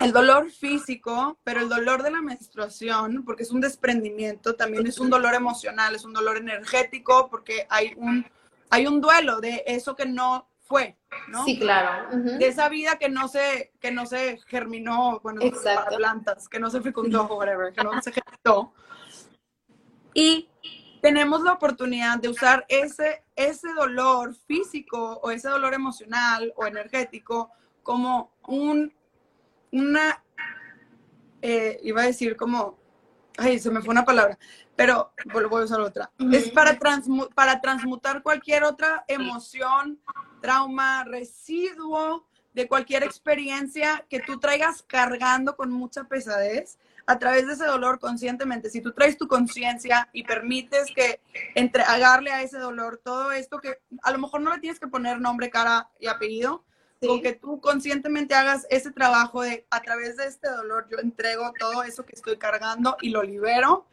S1: el dolor físico, pero el dolor de la menstruación, porque es un desprendimiento, también es un dolor emocional, es un dolor energético, porque hay un, hay un duelo de eso que no fue, ¿no?
S2: Sí, claro.
S1: De esa vida que no se, que no se germinó, bueno, para plantas, que no se fecundó, whatever, que no se gestó. Y tenemos la oportunidad de usar ese, ese dolor físico o ese dolor emocional o energético como un una, eh, iba a decir como, ay, se me fue una palabra, pero voy a usar otra. Es para, para transmutar cualquier otra emoción, trauma, residuo de cualquier experiencia que tú traigas cargando con mucha pesadez a través de ese dolor conscientemente. Si tú traes tu conciencia y permites que entregarle a ese dolor todo esto que a lo mejor no le tienes que poner nombre, cara y apellido, con que tú conscientemente hagas ese trabajo de a través de este dolor yo entrego todo eso que estoy cargando y lo libero,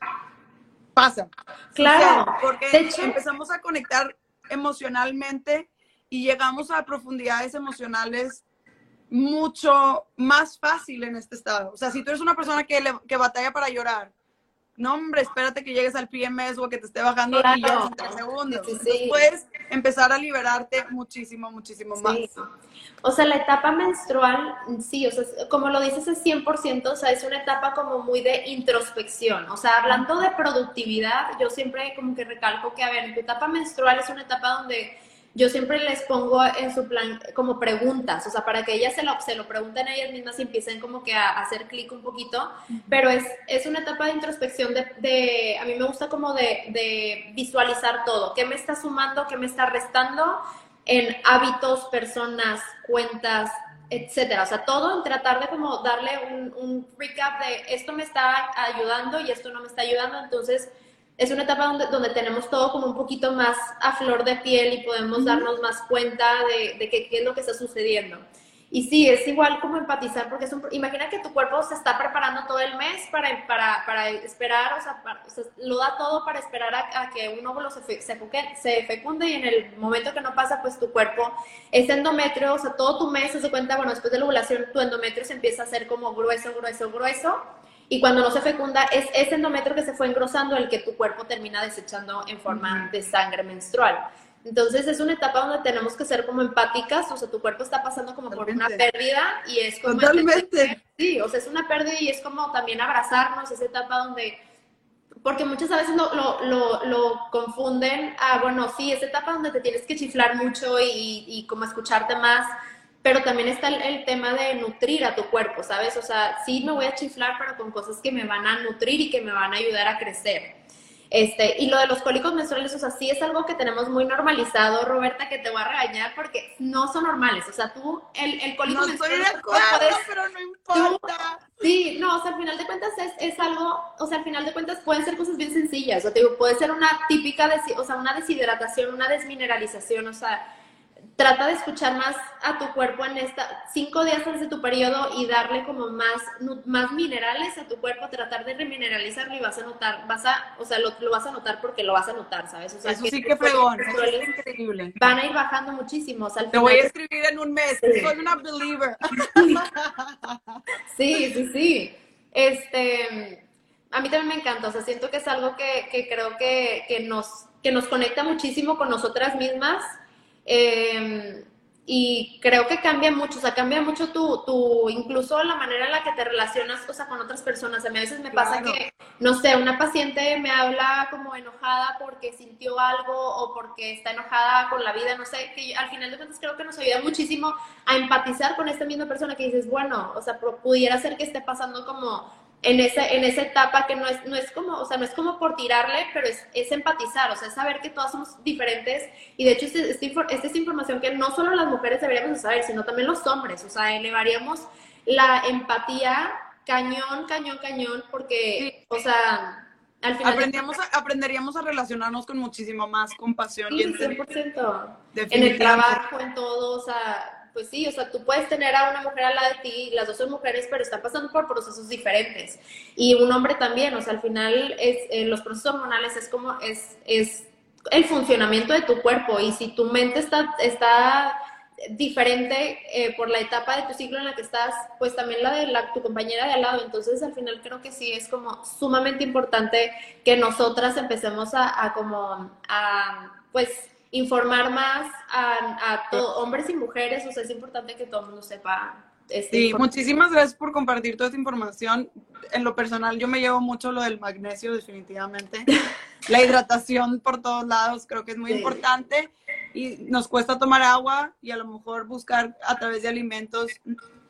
S1: pasa.
S2: Claro.
S1: porque empezamos a conectar emocionalmente y llegamos a profundidades emocionales mucho más fácil en este estado. O sea, si tú eres una persona que, que batalla para llorar, no, hombre, espérate que llegues al PMS o que te esté bajando y ya en tres segundos. puedes empezar a liberarte muchísimo, muchísimo más.
S2: O sea, la etapa menstrual, sí, o sea, como lo dices, es 100%, o sea, es una etapa como muy de introspección. O sea, hablando de productividad, yo siempre como que recalco que, a ver, tu etapa menstrual es una etapa donde yo siempre les pongo en su plan como preguntas, o sea, para que ellas se lo, se lo pregunten a ellas mismas y empiecen como que a, hacer clic un poquito, pero es, es una etapa de introspección de, de a mí me gusta como de, de visualizar todo, qué me está sumando, qué me está restando en hábitos, personas, cuentas, etcétera. O sea, todo en tratar de como darle un, un recap de esto me está ayudando y esto no me está ayudando. Entonces, es una etapa donde, donde tenemos todo como un poquito más a flor de piel y podemos darnos más cuenta de, de qué, qué, es lo que está sucediendo. Y sí, es igual como empatizar, porque es un, imagina que tu cuerpo se está preparando todo el mes para, para, para esperar, o sea, o sea, lo da todo para esperar a, que un óvulo se, se, se, fecunde y en el momento que no pasa, pues tu cuerpo, ese endometrio, o sea, todo tu mes se cuenta, bueno, después de la ovulación, tu endometrio se empieza a hacer como grueso, grueso, grueso, y cuando no se fecunda, es ese endometrio que se fue engrosando el que tu cuerpo termina desechando en forma de sangre menstrual. Entonces es una etapa donde tenemos que ser como empáticas, o sea, tu cuerpo está pasando como por una pérdida y es como...
S1: Totalmente.
S2: Sí, o sea, es una pérdida y es como también abrazarnos, esa etapa donde... Porque muchas veces lo, lo, lo, lo confunden a, bueno, sí, esa etapa donde te tienes que chiflar mucho y, y como escucharte más, pero también está el, el, tema de nutrir a tu cuerpo, ¿sabes? O sea, sí me voy a chiflar, pero con cosas que me van a nutrir y que me van a ayudar a crecer. Este, y lo de los cólicos menstruales, o sea, sí es algo que tenemos muy normalizado, Roberta, que te voy a regañar porque no son normales. O sea, tú, el, el cólico
S1: no
S2: menstrual.
S1: Estoy de acuerdo, pero no importa.
S2: Tú, sí, no, o sea, al final de cuentas es, es, algo, o sea, al final de cuentas pueden ser cosas bien sencillas. O sea, te digo, puede ser una típica, o sea, una deshidratación, una desmineralización, o sea, trata de escuchar más a tu cuerpo en esta cinco días antes de tu periodo y darle como más, más minerales a tu cuerpo, tratar de remineralizarlo y vas a notar, vas a, o sea, lo, lo vas a notar porque lo vas a notar, ¿sabes? O sea,
S1: eso sí que fregón, eso es increíble.
S2: Van a ir bajando muchísimo. O sea,
S1: Te voy a escribir en un mes, sí. soy una believer.
S2: sí, sí, sí. Este, a mí también me encanta, o sea, siento que es algo que, que creo que, que, nos, que nos conecta muchísimo con nosotras mismas eh, y creo que cambia mucho, o sea, cambia mucho tu, tu, incluso la manera en la que te relacionas, o sea, con otras personas. A mí a veces me pasa claro. que, no sé, una paciente me habla como enojada porque sintió algo o porque está enojada con la vida, no sé, que al final de cuentas creo que nos ayuda muchísimo a empatizar con esta misma persona que dices, bueno, o sea, pudiera ser que esté pasando como en esa, en esa etapa que no es, no es como, o sea, no es como por tirarle, pero es, es empatizar, o sea, es saber que todas somos diferentes y de hecho este, este, esta es información que no solo las mujeres deberíamos saber, sino también los hombres, o sea, elevaríamos la empatía cañón, cañón, cañón, porque, sí. o sea, al final...
S1: Aprenderíamos a, aprenderíamos a relacionarnos con muchísimo más compasión.
S2: Sí, y 100%. En el trabajo, en todo, o sea pues sí, o sea, tú puedes tener a una mujer al lado de ti, las dos son mujeres, pero están pasando por procesos diferentes. Y un hombre también, o sea, al final es, eh, los procesos hormonales es como, es, es el funcionamiento de tu cuerpo y si tu mente está, está diferente eh, por la etapa de tu ciclo en la que estás, pues también la de la, tu compañera de al lado. Entonces, al final creo que sí es como sumamente importante que nosotras empecemos a, a como, a, pues, informar más a, a todo, hombres y mujeres, o sea, es importante que todo el mundo sepa. Este
S1: sí, muchísimas gracias por compartir toda esta información. En lo personal, yo me llevo mucho lo del magnesio, definitivamente. (laughs) La hidratación por todos lados creo que es muy sí. importante y nos cuesta tomar agua y a lo mejor buscar a través de alimentos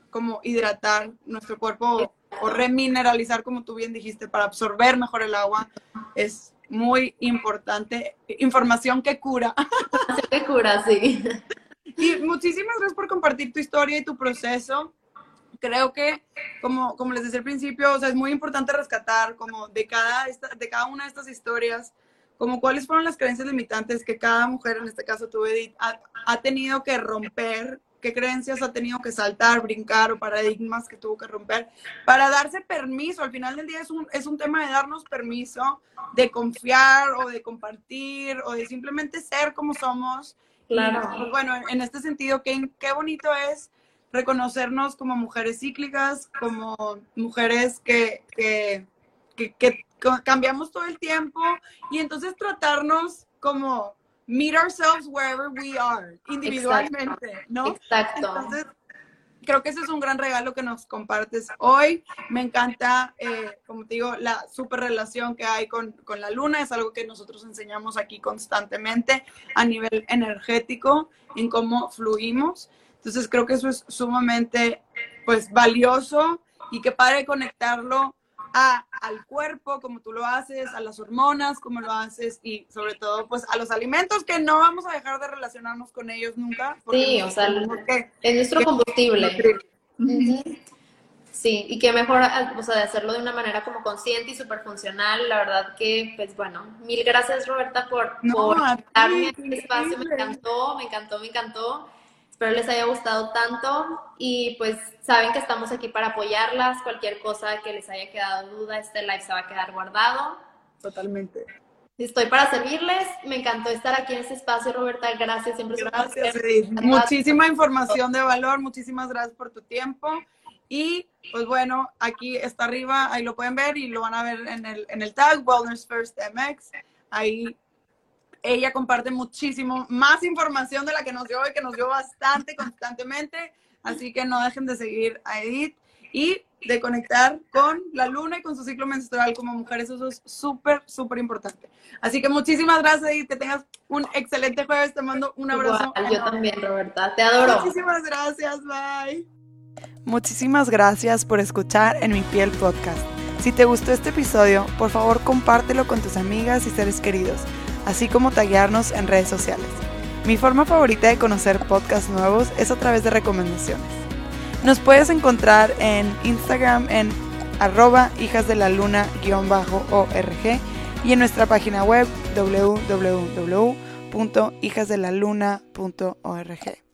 S1: como hidratar nuestro cuerpo o remineralizar, como tú bien dijiste, para absorber mejor el agua. Es muy importante. Información que cura. (laughs)
S2: Que cura, sí.
S1: Y muchísimas gracias por compartir tu historia y tu proceso. Creo que, como, como les decía al principio, o sea, es muy importante rescatar como de cada, esta, de cada una de estas historias, como cuáles fueron las creencias limitantes que cada mujer, en este caso tú, Edith, ha, ha tenido que romper qué creencias ha tenido que saltar, brincar o paradigmas que tuvo que romper para darse permiso. Al final del día es un, es un tema de darnos permiso, de confiar o de compartir o de simplemente ser como somos.
S2: Claro.
S1: Y, bueno, en este sentido, qué, qué bonito es reconocernos como mujeres cíclicas, como mujeres que, que, que, que cambiamos todo el tiempo y entonces tratarnos como meet ourselves wherever we are, individualmente,
S2: Exacto.
S1: ¿no?
S2: Exacto.
S1: Entonces, creo que ese es un gran regalo que nos compartes hoy. Me encanta, eh, como te digo, la super relación que hay con, con, la luna. Es algo que nosotros enseñamos aquí constantemente a nivel energético, en cómo fluimos. Entonces creo que eso es sumamente, pues, valioso y que padre conectarlo a, al cuerpo, como tú lo haces, a las hormonas, como lo haces, y sobre todo, pues, a los alimentos que no vamos a dejar de relacionarnos con ellos nunca.
S2: Sí, o sea, es nuestro combustible. Sí, y que mejor, o sea, de hacerlo de una manera como consciente y súper funcional. La verdad que, pues bueno, mil gracias Roberta por, por darme este espacio. Me encantó, me encantó, me encantó. Espero les haya gustado tanto y pues saben que estamos aquí para apoyarlas. Cualquier cosa que les haya quedado duda, este live se va a quedar guardado.
S1: Totalmente.
S2: Estoy para servirles. Me encantó estar aquí en este espacio, Roberta. Gracias, siempre
S1: Gracias. Muchísima información de valor. Muchísimas gracias por tu tiempo. Y pues bueno, aquí está arriba, ahí lo pueden ver y lo van a ver en el, en el tag Wellness First MX. Ahí ella comparte muchísimo más información de la que nos dio hoy, que nos dio bastante constantemente. Así que no dejen de seguir a Edith y de conectar con la luna y con su ciclo menstrual como mujeres. Eso es súper, súper importante. Así que muchísimas gracias y que tengas un excelente jueves. Te mando un abrazo.
S2: yo también, Roberta. Te adoro.
S1: Muchísimas gracias. Bye.
S3: Muchísimas gracias por escuchar en mi piel podcast. Si te gustó este episodio, por favor compártelo con tus amigas y seres queridos así como taguearnos en redes sociales. Mi forma favorita de conocer podcasts nuevos es a través de recomendaciones. Nos puedes encontrar en Instagram en arroba hijas de la luna org y en nuestra página web www.hijasdelaluna.org.